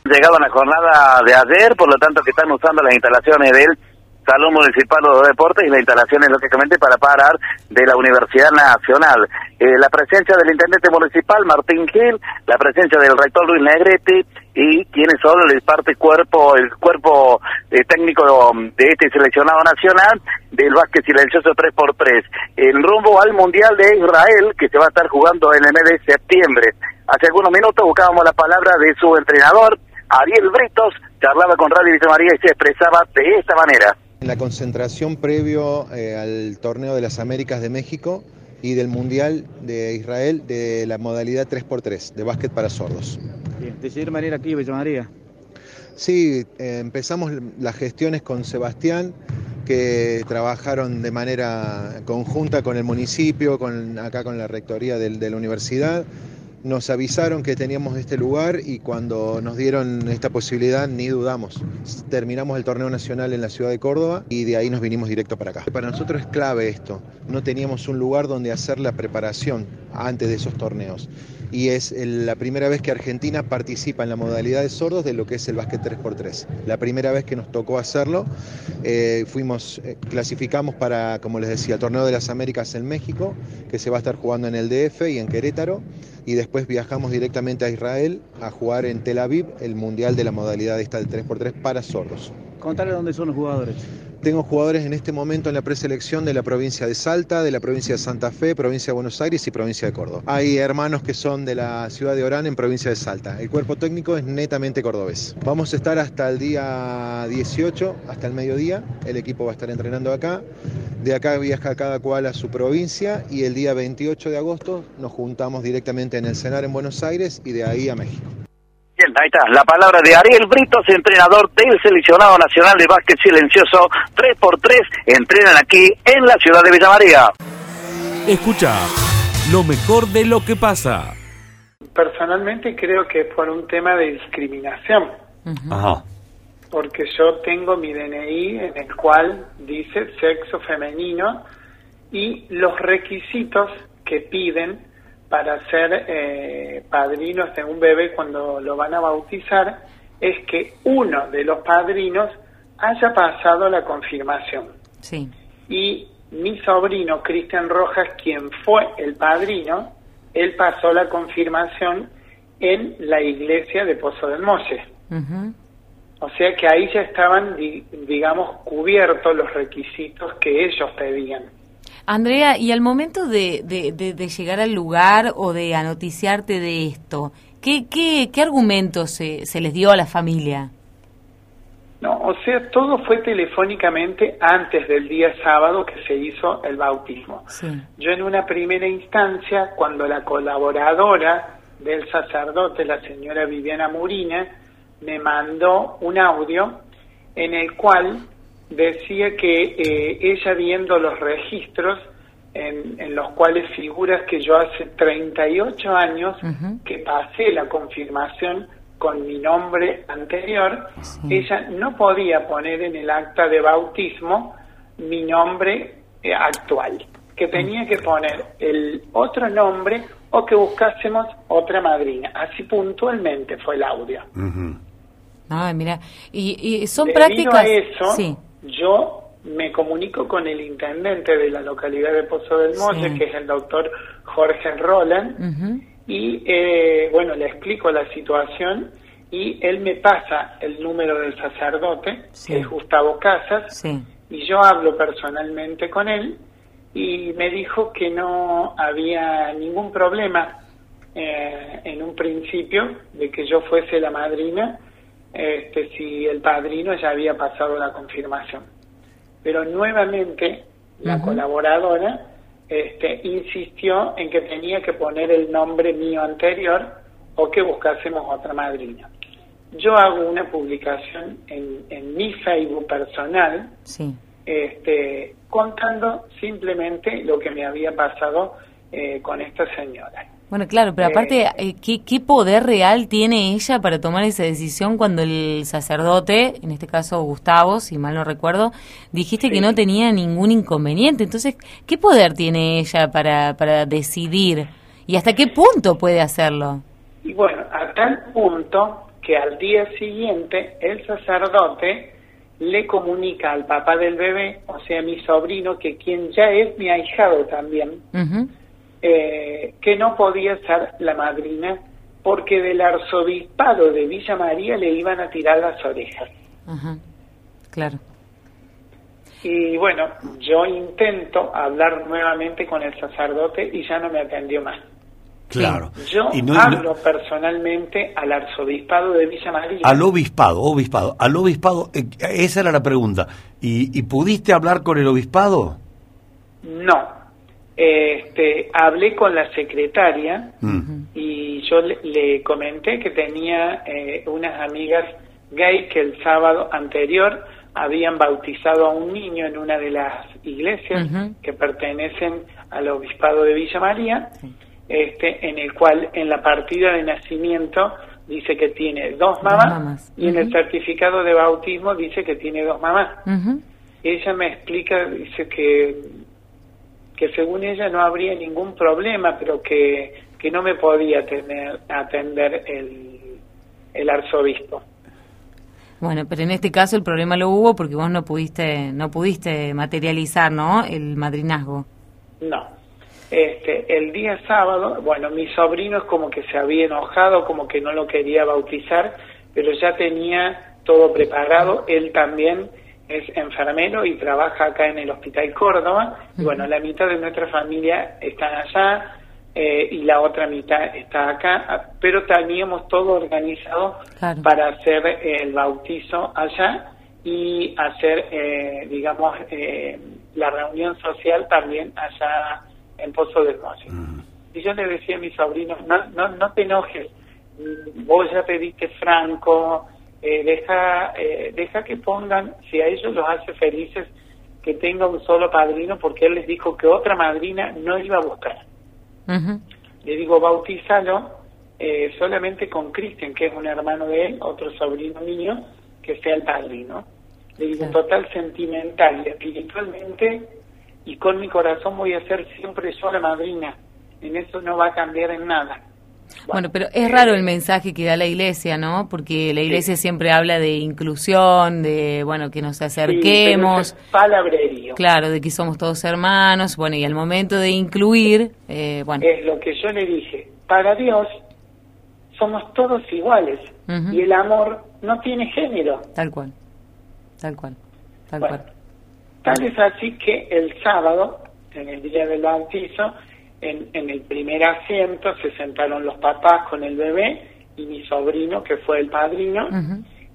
llegado a la jornada de ayer, por lo tanto que están usando las instalaciones del Salón Municipal de Deportes y la instalación es lógicamente para parar de la Universidad Nacional. Eh, la presencia del intendente municipal Martín Gil, la presencia del rector Luis Negretti y quienes son el parte cuerpo, el cuerpo eh, técnico de este seleccionado nacional del básquet silencioso 3x3. En rumbo al Mundial de Israel que se va a estar jugando en el mes de septiembre. Hace algunos minutos buscábamos la palabra de su entrenador, Ariel Britos, charlaba con Radio Villa María y se expresaba de esta manera. En la concentración previo eh, al torneo de las Américas de México y del Mundial de Israel de la modalidad 3x3 de básquet para sordos. Bien, de manera aquí, Villa María. Sí, eh, empezamos las gestiones con Sebastián, que trabajaron de manera conjunta con el municipio, con, acá con la rectoría de la universidad nos avisaron que teníamos este lugar y cuando nos dieron esta posibilidad ni dudamos. Terminamos el torneo nacional en la ciudad de Córdoba y de ahí nos vinimos directo para acá. Para nosotros es clave esto. No teníamos un lugar donde hacer la preparación antes de esos torneos. Y es la primera vez que Argentina participa en la modalidad de sordos de lo que es el básquet 3x3. La primera vez que nos tocó hacerlo, eh, fuimos, eh, clasificamos para, como les decía, el torneo de las Américas en México, que se va a estar jugando en el DF y en Querétaro y después viajamos directamente a Israel a jugar en Tel Aviv el mundial de la modalidad esta del 3x3 para sordos. Contale dónde son los jugadores. Tengo jugadores en este momento en la preselección de la provincia de Salta, de la provincia de Santa Fe, provincia de Buenos Aires y provincia de Córdoba. Hay hermanos que son de la ciudad de Orán en provincia de Salta. El cuerpo técnico es netamente cordobés. Vamos a estar hasta el día 18, hasta el mediodía. El equipo va a estar entrenando acá. De acá viaja cada cual a su provincia y el día 28 de agosto nos juntamos directamente en el Cenar en Buenos Aires y de ahí a México. Bien, ahí está, la palabra de Ariel Britos, entrenador del seleccionado nacional de básquet silencioso 3x3, entrenan aquí en la ciudad de Villa María. Escucha lo mejor de lo que pasa. Personalmente creo que es por un tema de discriminación. Ajá. Porque yo tengo mi DNI en el cual dice sexo femenino y los requisitos que piden para ser eh, padrinos de un bebé cuando lo van a bautizar es que uno de los padrinos haya pasado la confirmación. Sí. Y mi sobrino, Cristian Rojas, quien fue el padrino, él pasó la confirmación en la iglesia de Pozo del Molle. O sea que ahí ya estaban, digamos, cubiertos los requisitos que ellos pedían. Andrea, y al momento de, de, llegar al lugar o de anoticiarte de esto, ¿qué, qué, qué argumentos se, se les dio a la familia? No, o sea, todo fue telefónicamente antes del día sábado que se hizo el bautismo. Yo en una primera instancia, cuando la colaboradora del sacerdote, la señora Viviana Murina, me mandó un audio en el cual decía que eh, ella viendo los registros en, los cuales figuras que yo hace 38 años que pasé la confirmación con mi nombre anterior, ella no podía poner en el acta de bautismo mi nombre eh, actual, que tenía que poner el otro nombre o que buscásemos otra madrina. Así puntualmente fue el audio. Ay, mira, y, son prácticas... sí yo me comunico con el intendente de la localidad de Pozo del Molle, que es el doctor Jorge Roland, y eh, bueno, le explico la situación y él me pasa el número del sacerdote, que es Gustavo Casas, y yo hablo personalmente con él y me dijo que no había ningún problema eh, en un principio de que yo fuese la madrina este, si el padrino ya había pasado la confirmación. Pero nuevamente la colaboradora este, insistió en que tenía que poner el nombre mío anterior o que buscásemos otra madrina. Yo hago una publicación en, en mi Facebook personal este, contando simplemente lo que me había pasado eh, con esta señora. Bueno, claro, pero aparte, eh, ¿qué, ¿qué, poder real tiene ella para tomar esa decisión cuando el sacerdote, en este caso Gustavo, si mal no recuerdo, dijiste que no tenía ningún inconveniente? Entonces, ¿qué poder tiene ella para, para decidir? ¿Y hasta qué punto puede hacerlo? Y bueno, a tal punto que al día siguiente el sacerdote le comunica al papá del bebé, o sea, mi sobrino, que quien ya es mi ahijado también, eh, que no podía ser la madrina porque del arzobispado de Villa María le iban a tirar las orejas. Ajá. Claro. Y bueno, yo intento hablar nuevamente con el sacerdote y ya no me atendió más. Claro. Yo Y no- hablo personalmente al arzobispado de Villa María. Al obispado, obispado, al obispado, eh, esa era la pregunta. ¿Y, y pudiste hablar con el obispado? No. Este, hablé con la secretaria Mm. y yo le, le comenté que tenía eh, unas amigas gay que el sábado anterior habían bautizado a un niño en una de las iglesias que pertenecen al obispado de Villa María, este, en el cual en la partida de nacimiento dice que tiene dos mamás, mamás. y en el certificado de bautismo dice que tiene dos mamás. Ella me explica, dice que, que según ella no habría ningún problema, pero que, que no me podía tener, atender el, el arzobispo. Bueno, pero en este caso el problema lo hubo porque vos no pudiste no pudiste materializar, ¿no? El madrinazgo. No. Este, el día sábado, bueno, mi sobrino es como que se había enojado, como que no lo quería bautizar, pero ya tenía todo preparado. Él también es enfermero y trabaja acá en el Hospital Córdoba. Y bueno, la mitad de nuestra familia está allá eh, y la otra mitad está acá, ah, pero teníamos todo organizado Claro. para hacer eh, el bautizo allá y hacer, eh, digamos, eh, la reunión social también allá en Pozo del Molle. Y yo le decía a mi sobrino, no, no, no te enojes, Mm, vos ya pediste franco, eh, deja, eh, deja que pongan, si a ellos los hace felices, que tenga un solo padrino, porque él les dijo que otra madrina no iba a buscar. Le digo, bautízalo eh, solamente con Cristian, que es un hermano de él, otro sobrino mío, que sea el padrino. Le digo, total sentimental y espiritualmente, y con mi corazón voy a ser siempre yo la madrina. En eso no va a cambiar en nada. Bueno, pero es raro el mensaje que da la iglesia, ¿no? Porque la iglesia siempre habla de inclusión, de, bueno, que nos Sí, acerquemos. es palabrerío. Claro, de que somos todos hermanos, bueno, y al momento de incluir, eh, bueno, Es lo que yo le dije. Para Dios somos todos iguales Ujú. y el amor no tiene género. tal cual, tal cual, tal Bueno. cual. Tal es así que el sábado, en el día del bautizo, en, en el primer asiento se sentaron los papás con el bebé y mi sobrino, que fue el padrino,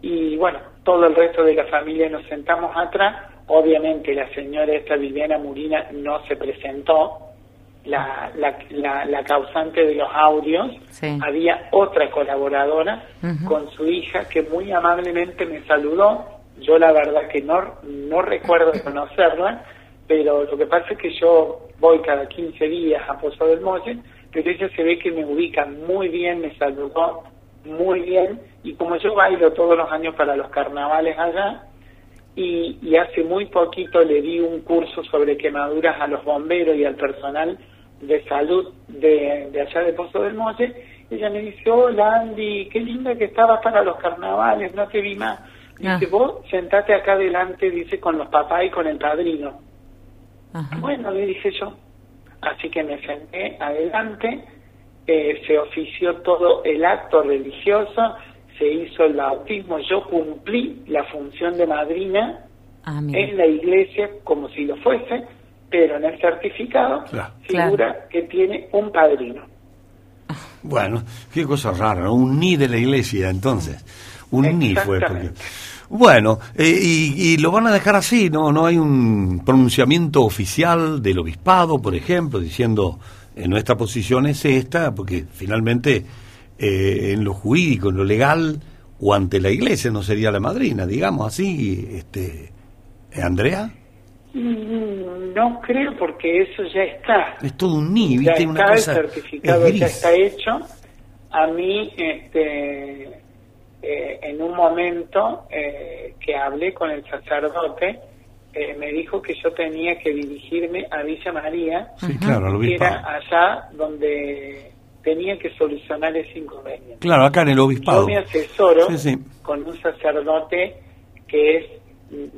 y bueno, todo el resto de la familia nos sentamos atrás. Obviamente la señora esta Viviana Murina no se presentó, la, la, la, la causante de los audios. Sí. Había otra colaboradora con su hija que muy amablemente me saludó. Yo la verdad que no, no recuerdo conocerla, pero lo que pasa es que yo voy cada 15 días a Pozo del Molle, pero ella se ve que me ubica muy bien, me saludó muy bien, y como yo bailo todos los años para los carnavales allá, y, y hace muy poquito le di un curso sobre quemaduras a los bomberos y al personal de salud de, de allá de Pozo del Molle, ella me dice, hola Andy, qué linda que estabas para los carnavales, no te vi más. Dice, vos sentate acá adelante, dice, con los papás y con el padrino. Bueno, le dije yo. Así que me senté adelante, eh, se ofició todo el acto religioso, se hizo el bautismo, yo cumplí la función de madrina Ah, en la iglesia como si lo fuese, pero en el certificado figura que tiene un padrino. Bueno, qué cosa rara, un ni de la iglesia entonces. Un ni fue. Porque... Bueno, eh, y, y lo van a dejar así, ¿no? No hay un pronunciamiento oficial del obispado, por ejemplo, diciendo eh, nuestra posición es esta, porque finalmente eh, en lo jurídico, en lo legal o ante la iglesia no sería la madrina, digamos así, este, eh, Andrea. Mm, No creo porque eso ya está. Es todo un ni, ya ¿viste? está Una el cosa certificado, es ya está hecho. A mí, este, eh, en un momento eh, que hablé con el sacerdote, eh, me dijo que yo tenía que dirigirme a Villa María, Sí, claro, que era allá donde tenía que solucionar ese inconveniente. Claro, acá en el obispado. Yo me asesoro Sí, sí. con un sacerdote que es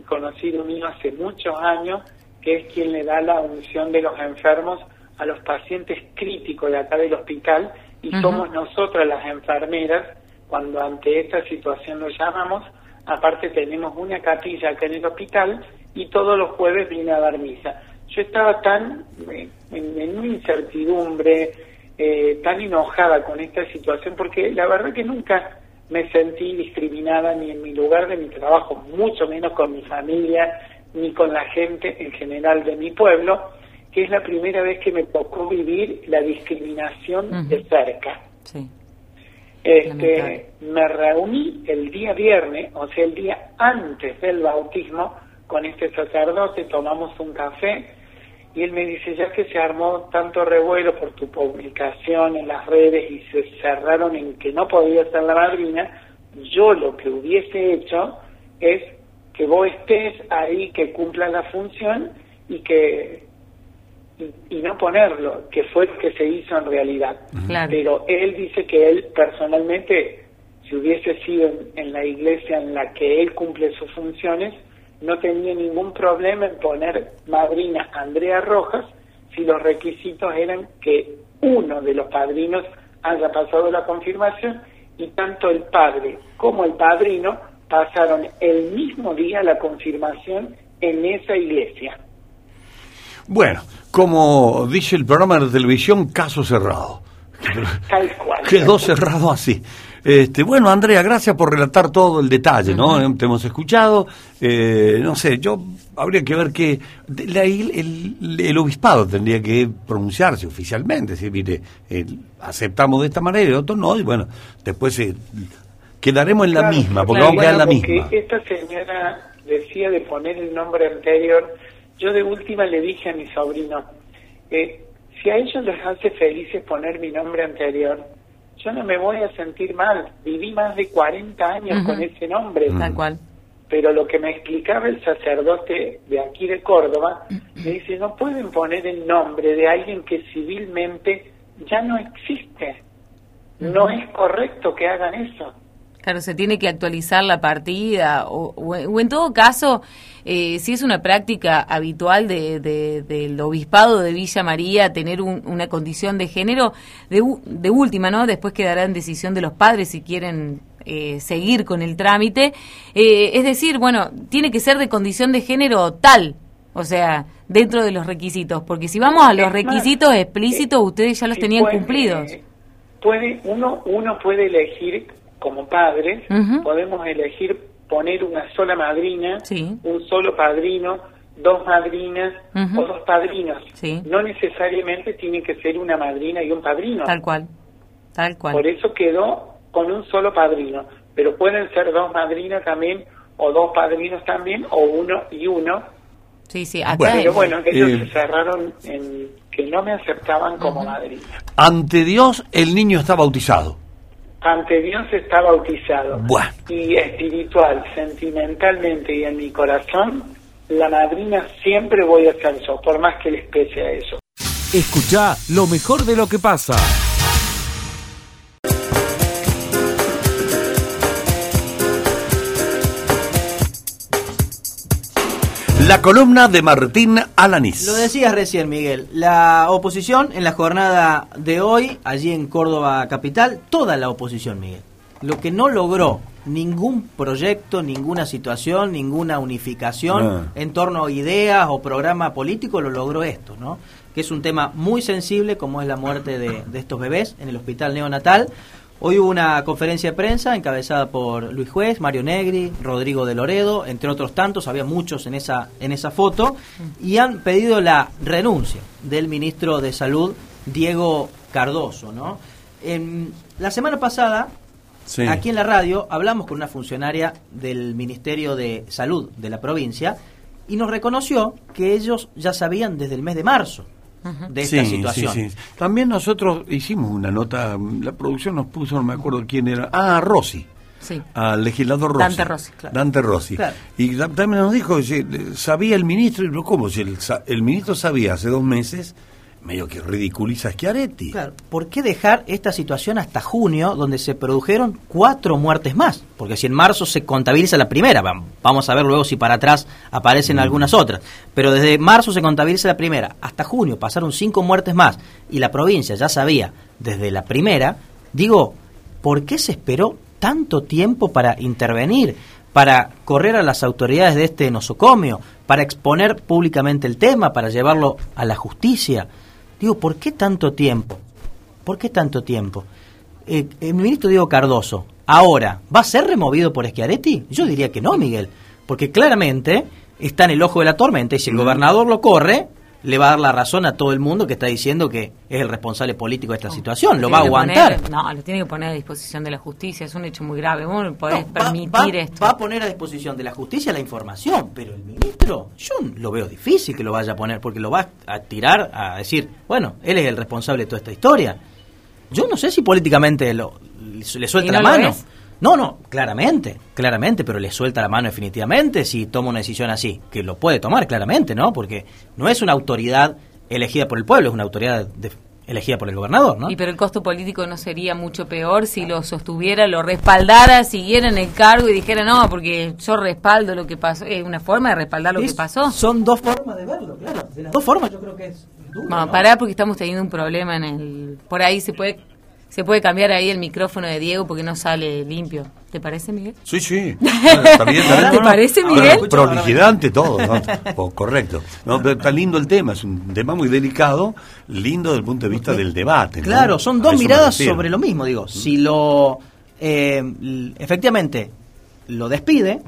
conocido mío hace muchos años, que es quien le da la unción de los enfermos a los pacientes críticos de acá del hospital y somos nosotras las enfermeras cuando ante esta situación lo llamamos. Aparte tenemos una capilla acá en el hospital y todos los jueves viene a dar misa. Yo estaba tan eh, en, en una incertidumbre, eh, tan enojada con esta situación porque la verdad que nunca me sentí discriminada ni en mi lugar de mi trabajo, mucho menos con mi familia ni con la gente en general de mi pueblo, que es la primera vez que me tocó vivir la discriminación de cerca. Este, me reuní el día viernes, o sea, el día antes del bautismo, con este sacerdote, tomamos un café y él me dice, ya que se armó tanto revuelo por tu publicación en las redes y se cerraron en que no podía ser la madrina, yo lo que hubiese hecho es que vos estés ahí, que cumpla la función y que y, no ponerlo, que fue lo que se hizo en realidad. Pero él dice que él personalmente, si hubiese sido en la iglesia en la que él cumple sus funciones, no tenía ningún problema en poner madrina Andrea Rojas si los requisitos eran que uno de los padrinos haya pasado la confirmación y tanto el padre como el padrino pasaron el mismo día la confirmación en esa iglesia. Bueno, como dice el programa de televisión, caso cerrado. Tal cual. Quedó cerrado así. Este, bueno, Andrea, gracias por relatar todo el detalle, ¿no? Te hemos escuchado. Eh, no sé, yo habría que ver que el, obispado tendría que pronunciarse oficialmente, decir, mire, aceptamos de esta manera y otro no, y bueno, después eh, quedaremos en la misma, porque vamos a quedar en la misma. Esta señora decía de poner el nombre anterior, yo de última le dije a mi sobrino, eh, si a ellos les hace felices poner mi nombre anterior, yo no me voy a sentir mal. Viví más de 40 años con ese nombre. Tal cual. Pero lo que me explicaba el sacerdote de aquí de Córdoba, me dice, no pueden poner el nombre de alguien que civilmente ya no existe. No es correcto que hagan eso. Claro, se tiene que actualizar la partida o, en todo caso, eh, si es una práctica habitual de, del obispado de Villa María tener una condición de género, de, de, última, ¿no? Después quedará en decisión de los padres si quieren eh, seguir con el trámite. Eh, es decir, bueno, tiene que ser de condición de género tal, o sea, dentro de los requisitos, porque si vamos a los requisitos explícitos, ustedes ya los tenían cumplidos. Puede, uno, uno puede elegir como padres, podemos elegir poner una sola madrina, un solo padrino, dos madrinas o dos padrinos. No necesariamente tiene que ser una madrina y un padrino. Tal cual, tal cual. Por eso quedó con un solo padrino, pero pueden ser dos madrinas también o dos padrinos también o uno y uno. Sí, sí, acá Pero bueno, ellos eh, se cerraron en que no me aceptaban como madrina. Ante Dios el niño está bautizado ante Dios está bautizado. Y espiritual, sentimentalmente y en mi corazón, la madrina siempre voy a ser yo, por más que les pese a eso. Escucha lo mejor de lo que pasa. La columna de Martín Alanís. Lo decías recién, Miguel. La oposición en la jornada de hoy, allí en Córdoba Capital, toda la oposición, Miguel. Lo que no logró ningún proyecto, ninguna situación, ninguna unificación ah. en torno a ideas o programa político, lo logró esto, ¿no? Que es un tema muy sensible, como es la muerte de, de estos bebés en el hospital neonatal Hoy hubo una conferencia de prensa encabezada por Luis Juez, Mario Negri, Rodrigo de Loredo, entre otros tantos, había muchos en esa, en esa foto, y han pedido la renuncia del ministro de Salud, Diego Cardoso. ¿no? En, la semana pasada, aquí en la radio, hablamos con una funcionaria del Ministerio de Salud de la provincia y nos reconoció que ellos ya sabían desde el mes de marzo de esta situación. También nosotros hicimos una nota, la producción nos puso, no me acuerdo quién era, ah, Rossi. Al legislador Rossi. Dante Rossi, claro. Dante Rossi. Y también nos dijo, sabía el ministro, y ¿cómo? Si el, el ministro sabía hace dos meses medio que ridiculiza a Schiaretti. Claro, ¿por qué dejar esta situación hasta junio, donde se produjeron cuatro muertes más? Porque si en marzo se contabiliza la primera, vam- vamos a ver luego si para atrás aparecen Mm. algunas otras, pero desde marzo se contabiliza la primera, hasta junio pasaron cinco muertes más, y la provincia ya sabía desde la primera, digo, ¿por qué se esperó tanto tiempo para intervenir? para correr a las autoridades de este nosocomio, para exponer públicamente el tema, para llevarlo a la justicia. Digo, ¿por qué tanto tiempo? ¿Por qué tanto tiempo? Eh, el ministro Diego Cardoso, ahora, ¿va a ser removido por Schiaretti? Yo diría que no, Miguel, porque claramente está en el ojo de la tormenta y si el gobernador lo corre, le va a dar la razón a todo el mundo que está diciendo que es el responsable político de esta situación, lo va a aguantar. poner- no, lo tiene que poner a disposición de la justicia. Es un hecho muy grave. Vos no podés No, permitir va, esto. va a poner a disposición de la justicia la información, pero el ministro, yo lo veo difícil que lo vaya a poner, porque lo va a tirar a decir, bueno, él es el responsable de toda esta historia. Yo no sé si políticamente lo, le suelta ¿Y la mano. No, no, claramente, claramente, pero le suelta la mano definitivamente si toma una decisión así, que lo puede tomar claramente, ¿no? Porque no es una autoridad elegida por el pueblo, es una autoridad de- elegida por el gobernador, ¿no? Y pero el costo político no sería mucho peor si lo sostuviera, lo respaldara, siguiera en el cargo y dijera, no, porque yo respaldo lo que pasó. Es una forma de respaldar lo Es- que pasó. Son dos formas de verlo, claro. De las dos formas yo creo que es. Bueno, pará porque estamos teniendo un problema en el... Por ahí se puede se puede cambiar ahí el micrófono de Diego porque no sale limpio. ¿Te parece, Miguel? Sí, sí. Está bien, está bien. ¿Te parece, Miguel? Pro- Prolijidad ante todo. ¿no? Oh, correcto. No, pero está lindo el tema. Es un tema muy delicado, lindo desde el punto de vista del debate. ¿no? Claro, son dos miradas sobre lo mismo, digo. Si lo eh, efectivamente lo despide,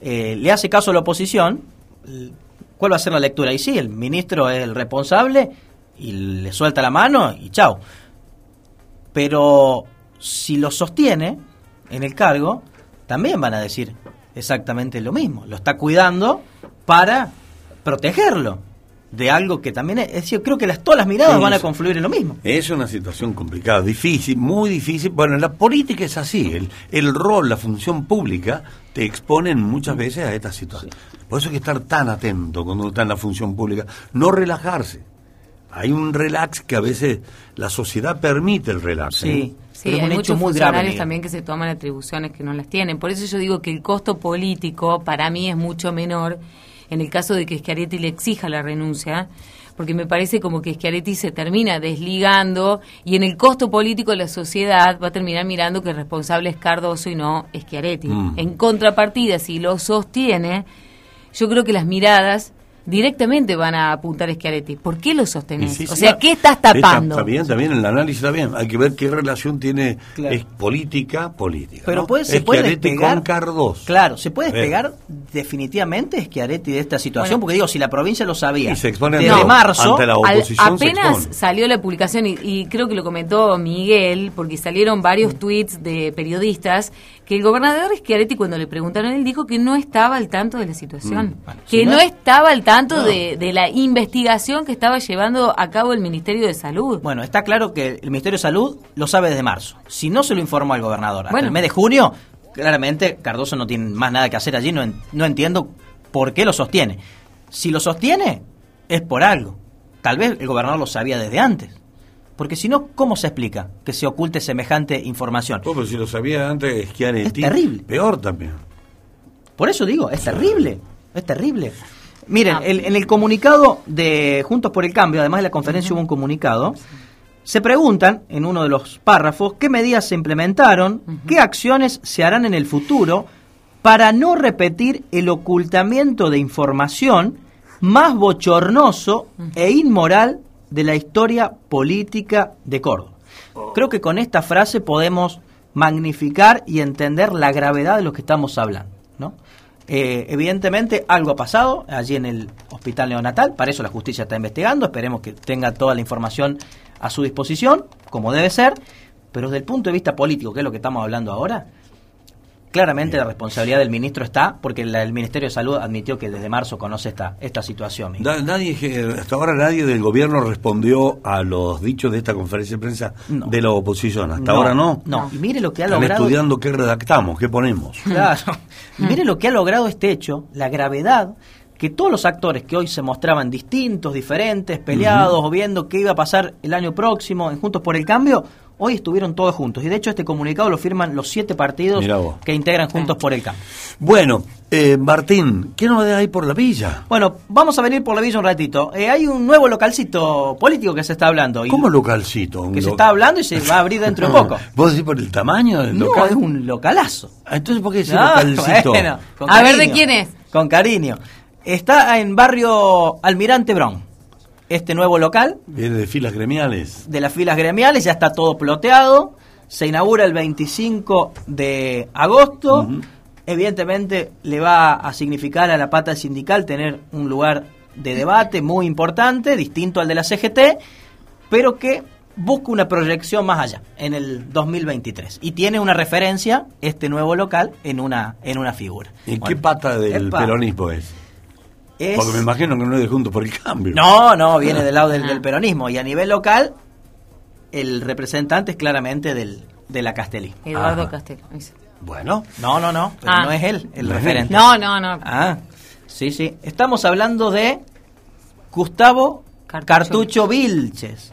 eh, le hace caso a la oposición, ¿cuál va a ser la lectura? Y sí, el ministro es el responsable y le suelta la mano y chao. Pero si lo sostiene en el cargo, también van a decir exactamente lo mismo. Lo está cuidando para protegerlo de algo que también es, es decir, creo que las, todas las miradas Sí, van a sí. confluir en lo mismo. Es una situación complicada, difícil, muy difícil. Bueno, la política es así. El, el rol, la función pública te exponen muchas veces a esta situación. Por eso hay que estar tan atento cuando uno está en la función pública. No relajarse. Hay un relax que a veces la sociedad permite el relax. ¿eh? Sí, hay muchos funcionarios también que se toman atribuciones que no las tienen. Por eso yo digo que el costo político para mí es mucho menor en el caso de que Schiaretti le exija la renuncia, porque me parece como que Schiaretti se termina desligando y en el costo político la sociedad va a terminar mirando que el responsable es Cardoso y no Schiaretti. Mm. En contrapartida, si lo sostiene, yo creo que las miradas directamente van a apuntar a Schiaretti. ¿Por qué lo sostenés? Sí, sí, o sea, no. ¿qué estás tapando? Está, está bien, está bien, el análisis está bien. Hay que ver qué relación tiene Claro. es política, política. Pero ¿no? puede, se puede Schiaretti despegar. con Cardoso. Claro, se puede despegar definitivamente Schiaretti de esta situación, Bueno. porque digo, si la provincia lo sabía Y se expone desde ante- marzo, ante la Al- oposición se apenas salió la publicación y, y creo que lo comentó Miguel porque salieron Mm. varios tweets de periodistas que el gobernador Schiaretti cuando le preguntaron él dijo que no estaba al tanto de la situación, Mm. Bueno, que si no no, es- estaba al tanto No. de, de la investigación que estaba llevando a cabo el Ministerio de Salud. Bueno, está claro que el Ministerio de Salud lo sabe desde marzo. Si no se lo informó al gobernador hasta Bueno. el mes de junio, claramente Cardoso no tiene más nada que hacer allí. No, en- no entiendo por qué lo sostiene. Si lo sostiene, es por algo. Tal vez el gobernador lo sabía desde antes. Porque si no, ¿cómo se explica que se oculte semejante información? Oh, pero si lo sabía antes Es terrible. peor también. Por eso digo, es terrible, es terrible. Miren, el- en el comunicado de Juntos por el Cambio, además de la conferencia hubo un comunicado, se preguntan en uno de los párrafos qué medidas se implementaron, qué acciones se harán en el futuro para no repetir el ocultamiento de información más bochornoso e inmoral de la historia política de Córdoba. Creo que con esta frase podemos magnificar y entender la gravedad de lo que estamos hablando. ¿no? Eh, evidentemente algo ha pasado allí en el hospital neonatal, para eso la justicia está investigando, esperemos que tenga toda la información a su disposición, como debe ser, pero desde el punto de vista político, que es lo que estamos hablando ahora, claramente la responsabilidad del ministro está, porque la- el Ministerio de Salud admitió que desde marzo conoce esta, esta situación. Da- nadie, que- hasta ahora nadie del gobierno respondió a los dichos de esta conferencia de prensa de la oposición. Hasta No, ahora no. No, y mire lo que ha Están logrado. estudiando qué redactamos, qué ponemos. Claro. Y Mire lo que ha logrado este hecho, la gravedad que todos los actores que hoy se mostraban distintos, diferentes, peleados o viendo qué iba a pasar el año próximo en Juntos por el Cambio, hoy estuvieron todos juntos. Y de hecho este comunicado lo firman los siete partidos que integran Juntos por el Cambio. Bueno, eh, Martín, ¿qué novedad hay por la villa? Bueno, vamos a venir por la villa un ratito. Eh, hay un nuevo localcito político que se está hablando. y- ¿Cómo localcito? Un Que se está hablando y se va a abrir dentro de poco. ¿Vos decís por el tamaño del No, local? es un localazo. Ah, Entonces, ¿por qué Ah, localcito? bueno, A ver, ¿de quién es? Con cariño. Está en barrio Almirante Brown. Este nuevo local Viene de filas gremiales. de las filas gremiales, ya está todo ploteado. Se inaugura el 25 de agosto. Evidentemente le va a significar a la pata sindical tener un lugar de debate muy importante, distinto al de la CGT, pero que busca una proyección más allá, en el 2023. Y tiene una referencia, este nuevo local, en una, en una figura. ¿Y qué pata del epa, peronismo es? Es- Porque me imagino que no es de Juntos por el Cambio. No, no, viene del lado del, del peronismo. Y a nivel local, el representante es claramente del, de la Castelli. Eduardo ese. Bueno. No, no, no, pero Ah. no es él el No referente. No, no, no. Ah, sí, sí. Estamos hablando de Gustavo Cartucho, Vilches,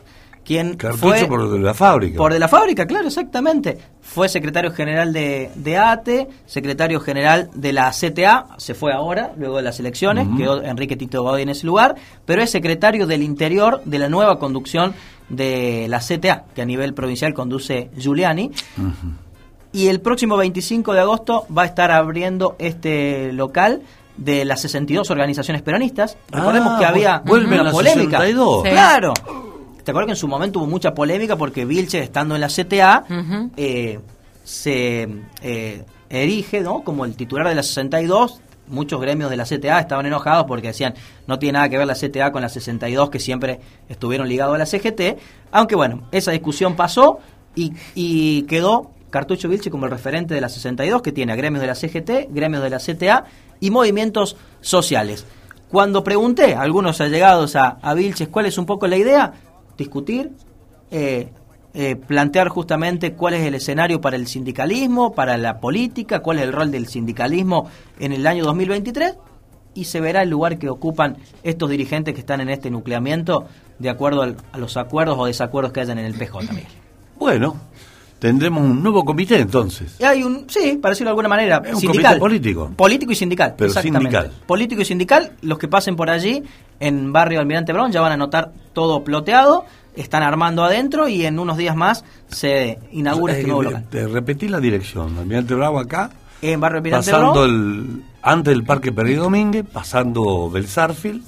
quien Cartucho fue por de la fábrica. por de la fábrica, claro, exactamente. Fue secretario general de, de ATE, secretario general de la CTA, se fue ahora, luego de las elecciones, quedó Enrique Tito Godoy en ese lugar, pero es secretario del interior de la nueva conducción de la CTA, que a nivel provincial conduce Giuliani. Y el próximo 25 de agosto va a estar abriendo este local de las 62 organizaciones peronistas. Recordemos Ah, que había vuelven una las polémica. 62. Sí. Claro. ¿Te acuerdas que en su momento hubo mucha polémica porque Vilche, estando en la CTA, eh, se eh, erige ¿no? como el titular de la 62. Muchos gremios de la CTA estaban enojados porque decían no tiene nada que ver la CTA con la 62 que siempre estuvieron ligados a la CGT. Aunque bueno, esa discusión pasó y, y quedó Cartucho Vilche como el referente de la 62 que tiene a gremios de la CGT, gremios de la CTA y movimientos sociales. Cuando pregunté a algunos allegados a, a Vilches cuál es un poco la idea, discutir, eh, eh, plantear justamente cuál es el escenario para el sindicalismo, para la política, cuál es el rol del sindicalismo en el año 2023 y se verá el lugar que ocupan estos dirigentes que están en este nucleamiento de acuerdo a los acuerdos o desacuerdos que hayan en el PJ también. Bueno, tendremos un nuevo comité entonces. Hay un, sí, para decirlo de alguna manera, Es un sindical. comité político. Político y sindical. Pero exactamente. sindical. Político y sindical, los que pasen por allí, en barrio Almirante Brown, ya van a notar todo ploteado, están armando adentro y en unos días más se inaugura este Eh, nuevo local. Te repetí la dirección. Almirante Bravo acá, En barrio Almirante pasando Brown el antes del Parque Perry Domínguez, pasando Belsarfield,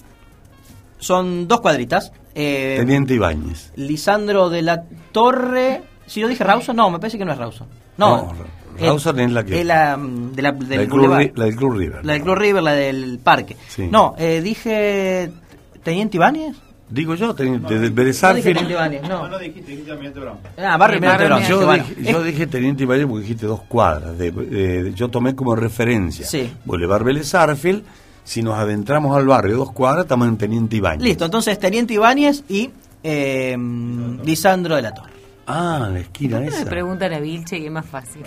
son dos cuadritas. Eh, Teniente Ibáñez. Lisandro de la Torre. Si yo dije Rawson, no, me parece que no es Rawson. No, No, Rawson es la que- es la, mm, de la, del La del, Club, Boulevard. Ri- la del Club River. La del Club River, la del parque. Sí. No, eh, dije Teniente Ibáñez. Digo yo, teniente del No Ibáñez, no. No dijiste, dijiste Almirante Brown. Ah, barrio Almirante Brown. Yo, bueno. dije, yo dije Teniente Ibáñez porque dijiste dos cuadras. de- de- yo tomé como referencia Sí. Boulevard Vélez Arfield. Si nos adentramos al barrio dos cuadras, estamos en Teniente Ibáñez. Listo, entonces Teniente Ibáñez y eh, Lisandro de la Torre. Ah, la esquina ¿Por qué no esa. le preguntan a Vilche que es más fácil?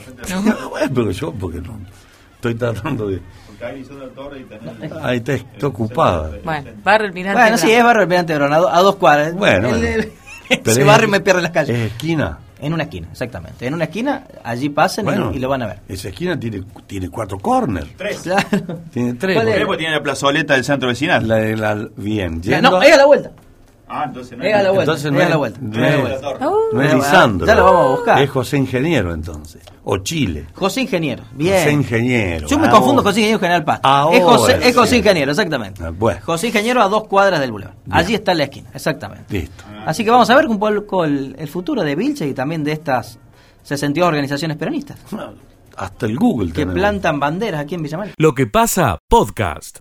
Bueno, pero yo, porque no. Estoy tratando de. Porque ahí Lisandro Torre y tenés... Ahí está, está ocupada. Bueno, barrio Almirante Bueno, sí, es barrio Almirante Brown, a, do- a dos cuadras. Bueno, El- el- Pero ese es- barrio me pierde las calles. Es esquina. En una esquina, exactamente. En una esquina, allí pasen y- Bueno, y, lo van a ver. Esa esquina tiene, tiene cuatro corners. Tres. Claro. Tiene tres. ¿Cuál es? Porque tiene la plazoleta del centro vecinal. La, de la- bien. Ya, yendo no, a- es a la vuelta. Ah, entonces no Es la vuelta. Entonces es no es- la vuelta. no es. No Lisandro. Ya lo vamos a buscar. Es José Ingeniero entonces. O Chile. José Ingeniero. Bien. José Ingeniero. Yo me Ahora. confundo José Ingeniero y General Paz. Ahora es José, es José sí. Ingeniero, exactamente. Ah, Bueno, José Ingeniero a dos cuadras del Boulevard. Allí está en la esquina, exactamente. listo. Así que vamos a ver un poco el, el futuro de Vilche y también de estas 62 organizaciones peronistas Hasta el Google que tenemos. plantan banderas aquí en Villamar. Lo que pasa, podcast.